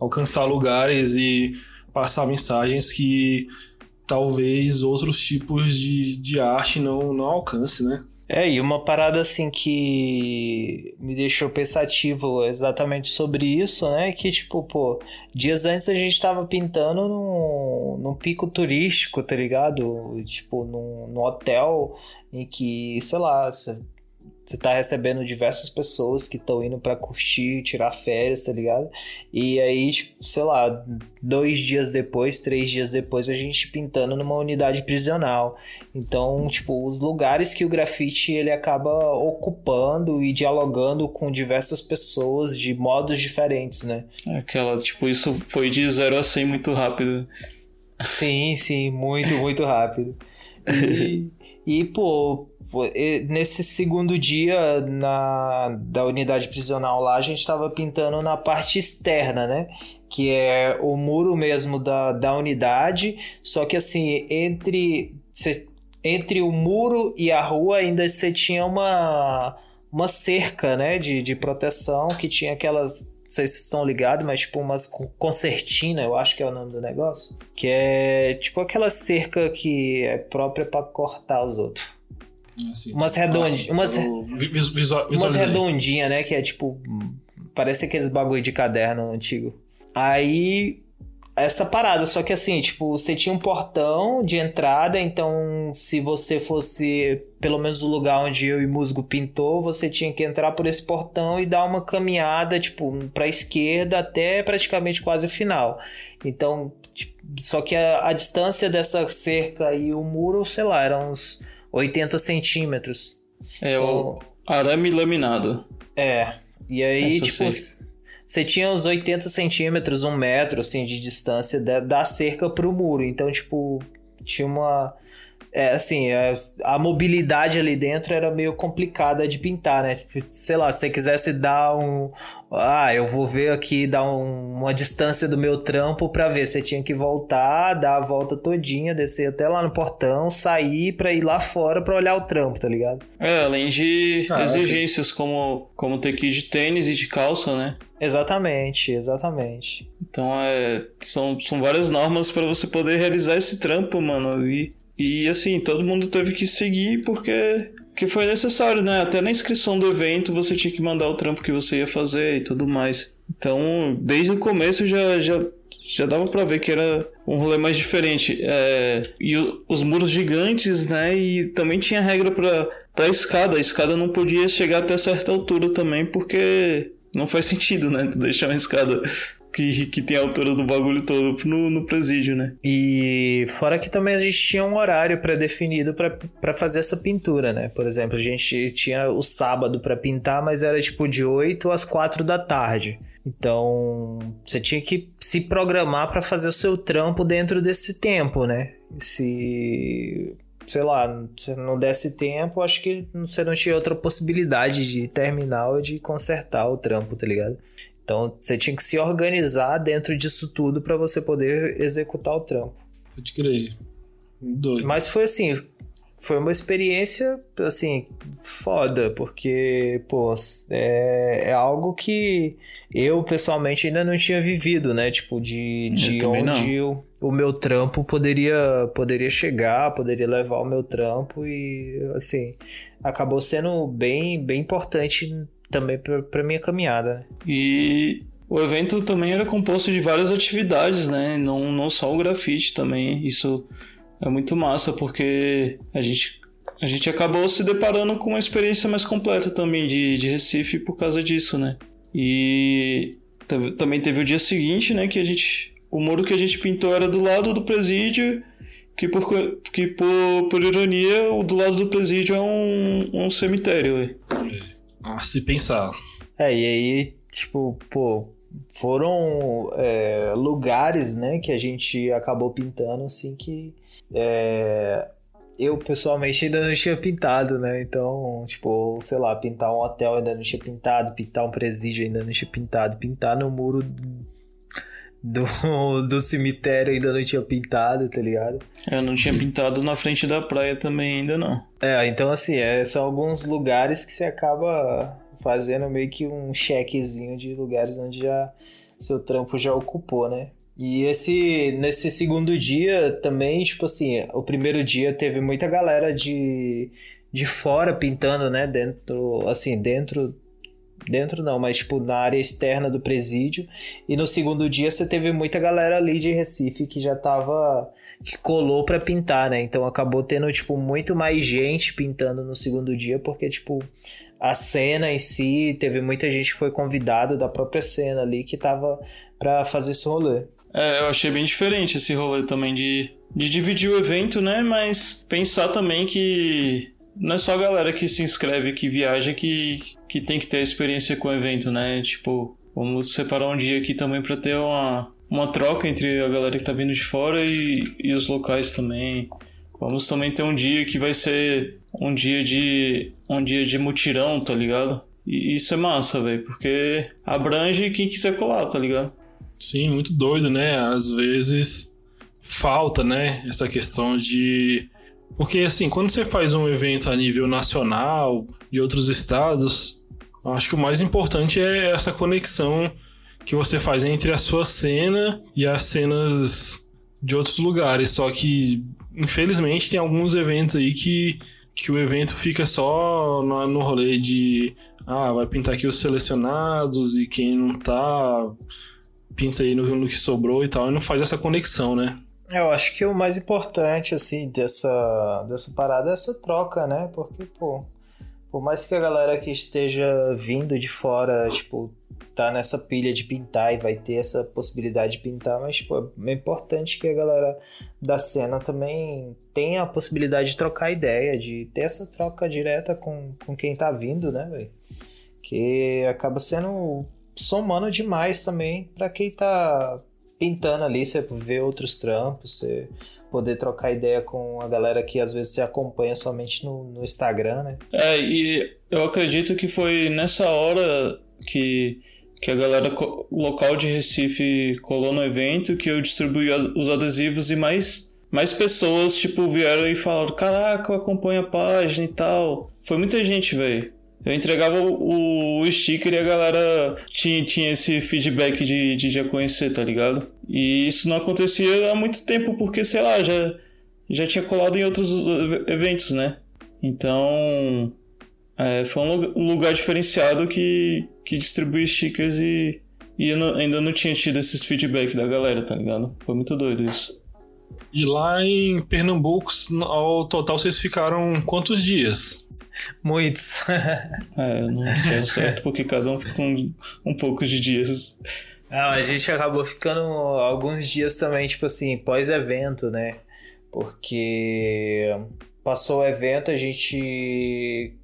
Alcançar lugares e passar mensagens que talvez outros tipos de, de arte não, não alcance, né? É, e uma parada assim que me deixou pensativo exatamente sobre isso, né? Que, tipo, pô, dias antes a gente tava pintando num, num pico turístico, tá ligado? Tipo, num, num hotel em que, sei lá, você tá recebendo diversas pessoas que estão indo pra curtir, tirar férias, tá ligado? E aí, tipo, sei lá, dois dias depois, três dias depois, a gente pintando numa unidade prisional. Então, tipo, os lugares que o grafite ele acaba ocupando e dialogando com diversas pessoas de modos diferentes, né? Aquela, tipo, isso foi de 0 a 100 muito rápido. Sim, sim, muito, muito rápido. E, e pô, e nesse segundo dia na, da unidade prisional lá, a gente tava pintando na parte externa, né? Que é o muro mesmo da, da unidade, só que assim, entre, cê- entre o muro e a rua ainda você tinha uma, uma cerca, né? De, de proteção que tinha aquelas. Sei se estão ligados, mas tipo umas co- concertina, eu acho que é o nome do negócio. Que é tipo aquela cerca que é própria pra cortar os outros. Assim, Umas redondinhas. Umas, eu vi- vis- visual- umas redondinhas, né? Que é tipo. Parece aqueles bagulho de caderno antigo. Aí. Essa parada, só que assim, tipo, você tinha um portão de entrada, então se você fosse, pelo menos o lugar onde eu e Musgo pintou, você tinha que entrar por esse portão e dar uma caminhada, tipo, pra esquerda até praticamente quase o final. Então, tipo, só que a, a distância dessa cerca e o muro, sei lá, eram uns 80 centímetros. É o arame laminado. É. E aí, Essa tipo, você tinha uns 80 centímetros, um metro, assim, de distância da, da cerca pro muro. Então, tipo, tinha uma. É, assim, é, a mobilidade ali dentro era meio complicada de pintar, né? Tipo, sei lá, se você quisesse dar um. Ah, eu vou ver aqui, dar um- uma distância do meu trampo pra ver. Você tinha que voltar, dar a volta todinha, descer até lá no portão, sair pra ir lá fora pra olhar o trampo, tá ligado? É, além de Caraca. exigências como, como ter que ir de tênis e de calça, né? Exatamente, exatamente. Então é, são, são várias normas para você poder realizar esse trampo, mano. E, e assim, todo mundo teve que seguir porque que foi necessário, né? Até na inscrição do evento você tinha que mandar o trampo que você ia fazer e tudo mais. Então, desde o começo já, já, já dava pra ver que era um rolê mais diferente. É, e o- os muros gigantes, né? E também tinha regra pra, pra escada. A escada não podia chegar até certa altura também, porque não faz sentido, né? Tu deixar uma escada que, que tem a altura do bagulho todo no, no presídio, né? E fora que também a gente tinha um horário pré-definido pra fazer essa pintura, né? Por exemplo, a gente tinha o sábado pra pintar, mas era tipo de 8 às 4 da tarde. Então, você tinha que se programar pra fazer o seu trampo dentro desse tempo, né? Se sei lá, se não desse tempo, acho que você não tinha outra possibilidade de terminar ou de consertar o trampo, tá ligado? Então, você tinha que se organizar dentro disso tudo pra você poder executar o trampo. Pode crer. Doido. Mas foi assim, foi uma experiência, assim, foda, porque, pô, é, é algo que eu, pessoalmente, ainda não tinha vivido, né? Tipo, de, de onde o, o meu trampo poderia, poderia chegar, poderia levar o meu trampo e, assim, acabou sendo bem, bem importante também pra, pra minha caminhada, né? E o evento também era composto de várias atividades, né? Não, não só o grafite também. Isso é muito massa, porque a gente, a gente acabou se deparando com uma experiência mais completa também de, de Recife por causa disso, né? E também teve o dia seguinte, né? Que a gente. O muro que a gente pintou era do lado do presídio. Que por, que por, por ironia, o do lado do presídio é um, um cemitério, ué. Ah, se pensar. É, e aí, tipo, pô, foram é, lugares, né, que a gente acabou pintando, assim, que é, eu pessoalmente ainda não tinha pintado, né? Então, tipo, sei lá, pintar um hotel ainda não tinha pintado, pintar um presídio ainda não tinha pintado, pintar no muro do, do cemitério ainda não tinha pintado, tá ligado? Eu não tinha pintado na frente da praia também ainda não. É, então assim, é, são alguns lugares que você acaba fazendo meio que um chequezinho de lugares onde já seu trampo já ocupou, né? E esse nesse segundo dia também, tipo assim, o primeiro dia teve muita galera de, de fora pintando, né? Dentro, assim, dentro dentro não, mas tipo na área externa do presídio. E no segundo dia você teve muita galera ali de Recife que já tava que colou pra pintar, né? Então acabou tendo tipo muito mais gente pintando no segundo dia porque tipo a cena em si, teve muita gente que foi convidado da própria cena ali que tava pra fazer esse rolê. É, eu achei bem diferente esse rolê também de, de dividir o evento, né? Mas pensar também que não é só a galera que se inscreve, que viaja, que, que tem que ter experiência com o evento, né? Tipo, vamos separar um dia aqui também pra ter uma, uma troca entre a galera que tá vindo de fora e, e os locais também. Vamos também ter um dia que vai ser um dia de um dia de mutirão, tá ligado? E isso é massa, velho, porque abrange quem quiser colar, tá ligado? Sim, muito doido, né? Às vezes falta, né? Essa questão de. Porque, assim, quando você faz um evento a nível nacional, de outros estados, acho que o mais importante é essa conexão que você faz entre a sua cena e as cenas de outros lugares. Só que, infelizmente, tem alguns eventos aí que, que o evento fica só no, no rolê de. Ah, vai pintar aqui os selecionados e quem não tá pinta aí no, no que sobrou e tal, e não faz essa conexão, né? Eu acho que o mais importante, assim, dessa, dessa parada é essa troca, né? Porque, pô, por mais que a galera que esteja vindo de fora, tipo, tá nessa pilha de pintar e vai ter essa possibilidade de pintar, mas, tipo, é importante que a galera da cena também tenha a possibilidade de trocar ideia, de ter essa troca direta com, com quem tá vindo, né, velho? Que acaba sendo somando demais também pra quem tá pintando ali, você vê outros trampos, você poder trocar ideia com a galera que às vezes você acompanha somente no, no Instagram, né? É, e eu acredito que foi nessa hora que, que a galera local de Recife colou no evento que eu distribuí os adesivos e mais, mais pessoas, tipo, vieram e falaram: Caraca, eu acompanho a página e tal. Foi muita gente, velho. Eu entregava o, o sticker e a galera tinha, tinha esse feedback de, de já conhecer, tá ligado? E isso não acontecia há muito tempo, porque, sei lá, já, já tinha colado em outros eventos, né? Então, é, foi um lugar, diferenciado que, que distribui stickers e, e não- ainda não tinha tido esses feedback da galera, tá ligado? Foi muito doido isso. E lá em Pernambuco, ao total, vocês ficaram quantos dias? Muitos. É, não sei ao certo porque cada um ficou um, um pouco de dias. Ah, a gente acabou ficando alguns dias também, tipo assim, pós-evento, né? Porque passou o evento, a gente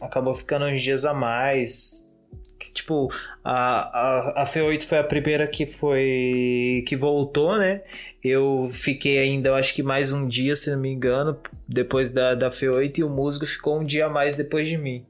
acabou ficando uns dias a mais. Tipo, a, a, a F8 foi a primeira que foi. que voltou, né? Eu fiquei ainda, eu acho que mais um dia, se não me engano, depois da, da F8 e o Musgo ficou um dia a mais depois de mim.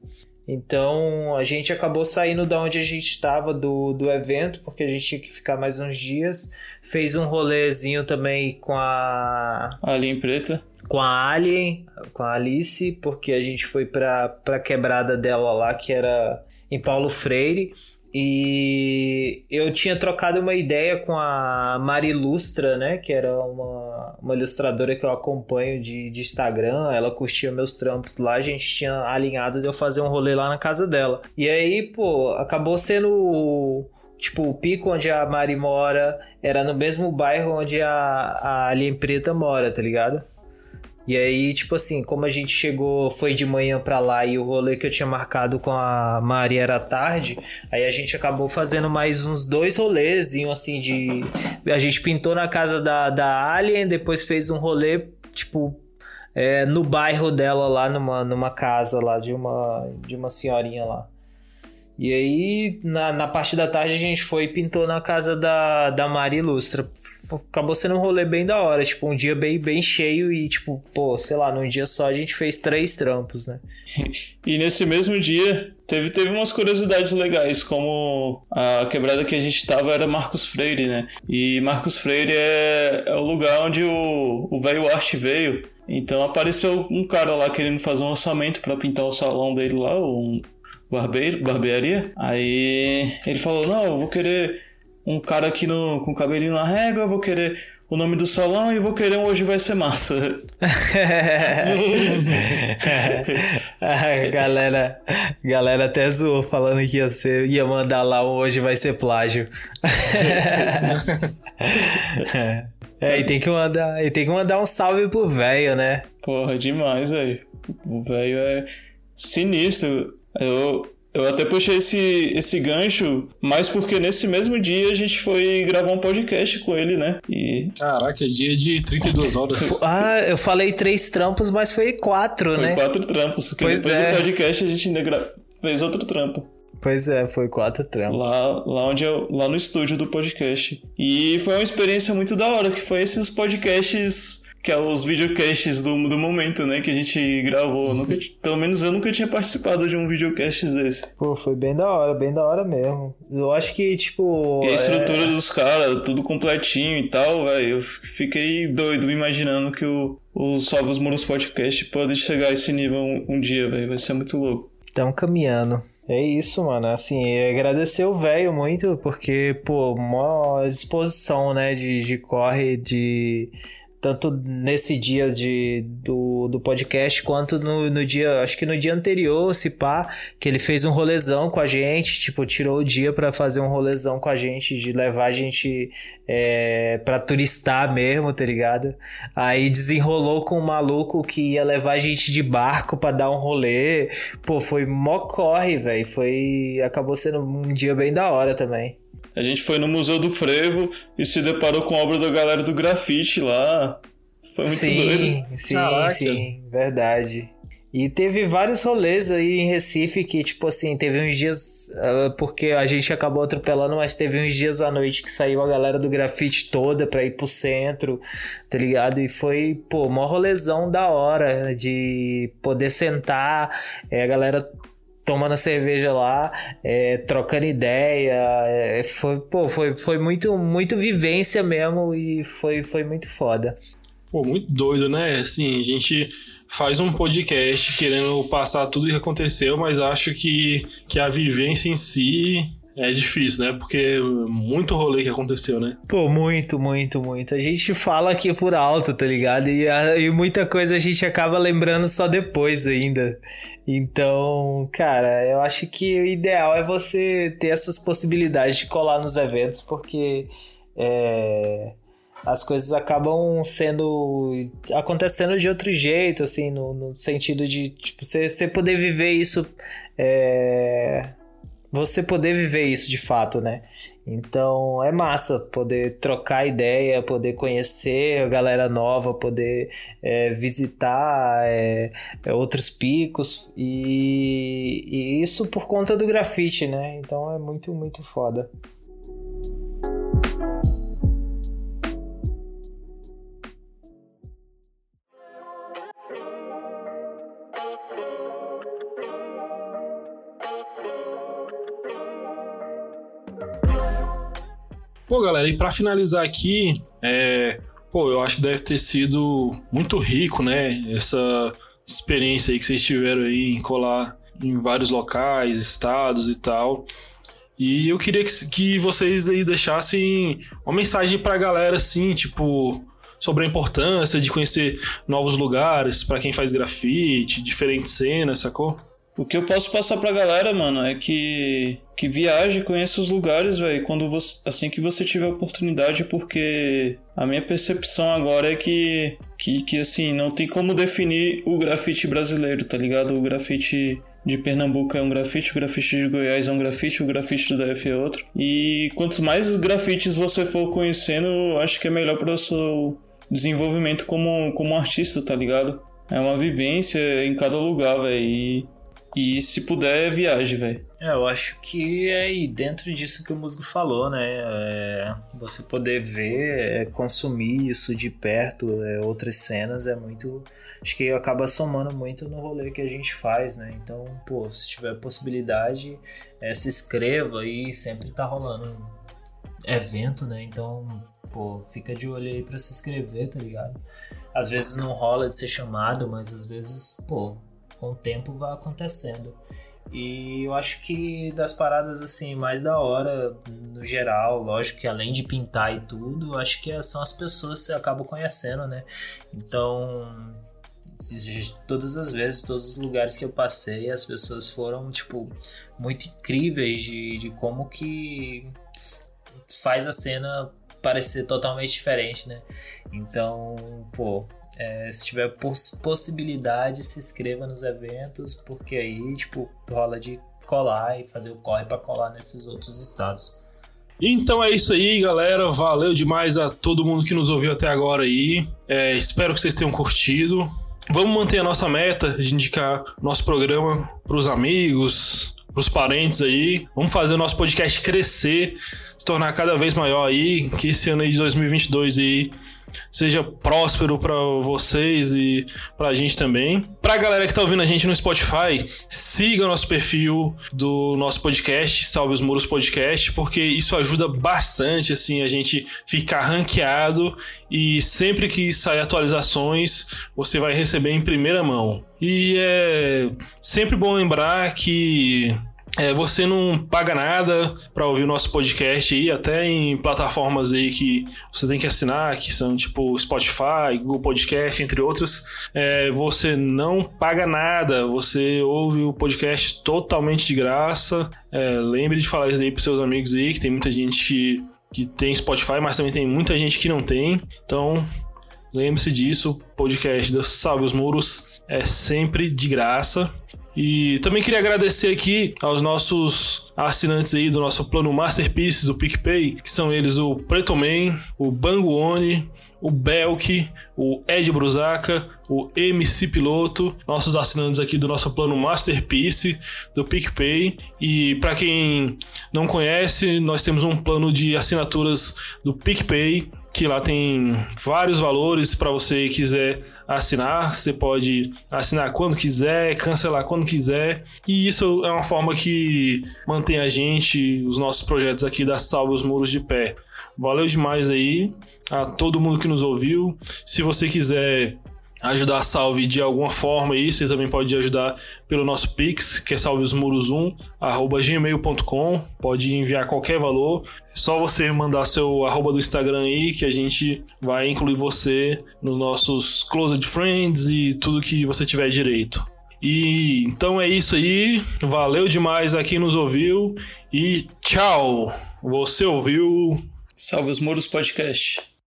Então a gente acabou saindo da onde a gente estava do, do evento, porque a gente tinha que ficar mais uns dias. Fez um rolezinho também com a. Alien Preta. Com a Alien, com a Alice, porque a gente foi pra, pra quebrada dela lá, que era em Paulo Freire. E eu tinha trocado uma ideia com a Mari Lustra, né? Que era uma, uma ilustradora que eu acompanho de, de Instagram. Ela curtia meus trampos lá. A gente tinha alinhado de eu fazer um rolê lá na casa dela. E aí, pô, acabou sendo. Tipo, o pico onde a Mari mora era no mesmo bairro onde a, a Alien Preta mora, tá ligado? E aí, tipo assim, como a gente chegou, foi de manhã pra lá e o rolê que eu tinha marcado com a Mari era tarde, aí a gente acabou fazendo mais uns dois rolezinhos, assim, de. A gente pintou na casa da, da Alien, depois fez um rolê, tipo, é, no bairro dela lá, numa, numa casa lá, de uma, de uma senhorinha lá. E aí, na, na parte da tarde, a gente foi e pintou na casa da, da Mari Ilustra. Acabou sendo um rolê bem da hora, tipo, um dia bem, bem cheio e, tipo, pô, sei lá, num dia só a gente fez três trampos, né? E nesse mesmo dia, teve, teve umas curiosidades legais, como a quebrada que a gente tava era Marcos Freire, né? E Marcos Freire é, é o lugar onde o velho Arte veio. Então apareceu um cara lá querendo fazer um orçamento pra pintar o salão dele lá, um barbeiro, barbearia. Aí ele falou: Não, eu vou querer um cara aqui no, com cabelinho na régua, eu vou querer o nome do salão e vou querer um Hoje Vai Ser Massa. a galera, galera até zoou falando que ia, ser, ia mandar lá um hoje vai ser plágio. é, e tem que mandar, e tem que mandar um salve pro velho, né? Porra, demais, velho. O velho é sinistro. Eu, eu até puxei esse, esse gancho, mas porque nesse mesmo dia a gente foi gravar um podcast com ele, né? E Caraca, é dia de 32 horas. Ah, eu falei três trampos, mas foi quatro, foi né? quatro trampos, porque Pois depois é. do podcast a gente ainda gra- fez outro trampo. Pois é, foi quatro trampos. Lá, lá onde eu, lá no estúdio do podcast. E foi uma experiência muito da hora, que foi esses podcasts, que é os videocasts do, do momento, né? Que a gente gravou. Nunca, pelo menos eu nunca tinha participado de um videocast desse. Pô, foi bem da hora, bem da hora mesmo. Eu acho que, tipo. E a estrutura é- dos caras, tudo completinho e tal, velho. Eu fiquei doido imaginando que o, o Salve os Muros Podcast pode chegar a esse nível um, um dia, velho. Vai ser muito louco. Estão caminhando. É isso, mano. Assim, é agradecer o velho muito, porque, pô, maior disposição, né, de, de corre, de. Tanto nesse dia de, do, do podcast, quanto no, no dia, acho que no dia anterior, se pá, que ele fez um rolezão com a gente, tipo, tirou o dia pra fazer um rolezão com a gente, de levar a gente é, pra turistar mesmo, tá ligado? Aí desenrolou com um maluco que ia levar a gente de barco pra dar um rolê. Pô, foi mó corre, velho. Foi. Acabou sendo um dia bem da hora também. A gente foi no Museu do Frevo e se deparou com a obra da galera do grafite lá. Foi muito sim, doido. sim, Caraca. sim, verdade. E teve vários rolês aí em Recife que, tipo assim, teve uns dias. ah, porque a gente acabou atropelando, mas teve uns dias à noite que saiu a galera do grafite toda pra ir pro centro, tá ligado? E foi, pô, mó rolezão da hora de poder sentar, é, a galera tomando a cerveja lá, é, trocando ideia. é, foi, pô, foi, foi muito, muito vivência mesmo e foi, foi muito foda. Pô, muito doido, né? Assim, a gente faz um podcast querendo passar tudo o que aconteceu, mas acho que, que a vivência em si É difícil, né? Porque muito rolê que aconteceu, né? Pô, muito, muito, muito. A gente fala aqui por alto, tá ligado? E, a- e muita coisa a gente acaba lembrando só depois ainda. Então, cara, eu acho que o ideal é você ter essas possibilidades de colar nos eventos, porque é, as coisas acabam sendo. acontecendo de outro jeito, assim, no, no sentido de, tipo, você, poder viver isso. é, você poder viver isso de fato, né? Então é massa poder trocar ideia, poder conhecer a galera nova, poder é, visitar é, é, outros picos e, e isso por conta do grafite, né? Então é muito, muito foda. Pô, galera, e pra finalizar aqui, é, pô, eu acho que deve ter sido muito rico, né? Essa experiência aí que vocês tiveram aí em colar em vários locais, estados e tal. E eu queria que, que vocês aí deixassem uma mensagem pra galera, assim, tipo, sobre a importância de conhecer novos lugares pra quem faz grafite, diferentes cenas, sacou? O que eu posso passar pra galera, mano, é que que viaje, conheça os lugares, velho, quando você, assim que você tiver oportunidade, porque a minha percepção agora é que que, que assim, não tem como definir o grafite brasileiro, tá ligado? O grafite de Pernambuco é um grafite, o grafite de Goiás é um grafite, o grafite do DF é outro. E quantos mais grafites você for conhecendo, acho que é melhor para o seu desenvolvimento como, como artista, tá ligado? É uma vivência em cada lugar, velho. E, e se puder, viaje, velho. É, eu acho que é aí dentro disso que o Musgo falou, né? É, você poder ver, é, consumir isso de perto, é, outras cenas, é muito. Acho que acaba somando muito no rolê que a gente faz, né? Então, pô, se tiver possibilidade, é, se inscreva aí, sempre tá rolando evento, né? Então, pô, fica de olho aí pra se inscrever, tá ligado? Às vezes não rola de ser chamado, mas às vezes, pô, com o tempo vai acontecendo. E eu acho que das paradas assim mais da hora, no geral, lógico que além de pintar e tudo, eu acho que são as pessoas que você acaba conhecendo, né? Então, todas as vezes, todos os lugares que eu passei, as pessoas foram, tipo, muito incríveis de, de como que faz a cena parecer totalmente diferente, né? Então, pô, é, se tiver poss possibilidade, se inscreva nos eventos, porque aí, tipo, rola de colar e fazer o corre para colar nesses outros estados. Então é isso aí, galera. Valeu demais a todo mundo que nos ouviu até agora aí. É, espero que vocês tenham curtido. Vamos manter a nossa meta de indicar nosso programa pros amigos, pros parentes aí. Vamos fazer o nosso podcast crescer, se tornar cada vez maior aí. Que esse ano aí de 2022 aí seja próspero para vocês e pra gente também. Pra galera que tá ouvindo a gente no Spotify, siga o nosso perfil do nosso podcast, Salve os Muros Podcast, porque isso ajuda bastante assim a gente ficar ranqueado e sempre que sair atualizações, você vai receber em primeira mão. E é sempre bom lembrar que é, você não paga nada para ouvir o nosso podcast aí, até em plataformas aí que você tem que assinar, que são tipo Spotify, Google Podcast, entre outras. É, você não paga nada, você ouve o podcast totalmente de graça. É, lembre de falar isso aí pros seus amigos aí, que tem muita gente que, que tem Spotify, mas também tem muita gente que não tem. Então, lembre-se disso, o podcast do Salve os Muros é sempre de graça. E também queria agradecer aqui aos nossos assinantes aí do nosso plano Masterpieces do PicPay, que são eles o Preto Man, o Banguone, o Belk, o Ed Brusaca, o MC Piloto, nossos assinantes aqui do nosso plano Masterpiece do PicPay. E para quem não conhece, nós temos um plano de assinaturas do PicPay que lá tem vários valores para você quiser assinar. Você pode assinar quando quiser, cancelar quando quiser. E isso é uma forma que mantém a gente, os nossos projetos aqui da Salve os Muros de Pé. Valeu demais aí a todo mundo que nos ouviu. Se você quiser ajudar a Salve de alguma forma aí, você também pode ajudar pelo nosso Pix, que é salveosmuros1, arroba gmail.com. Pode enviar qualquer valor. É só você mandar seu arroba do Instagram aí que a gente vai incluir você nos nossos Closed Friends e tudo que você tiver direito. E então é isso aí. Valeu demais a quem nos ouviu e tchau. Você ouviu Salve os Muros Podcast.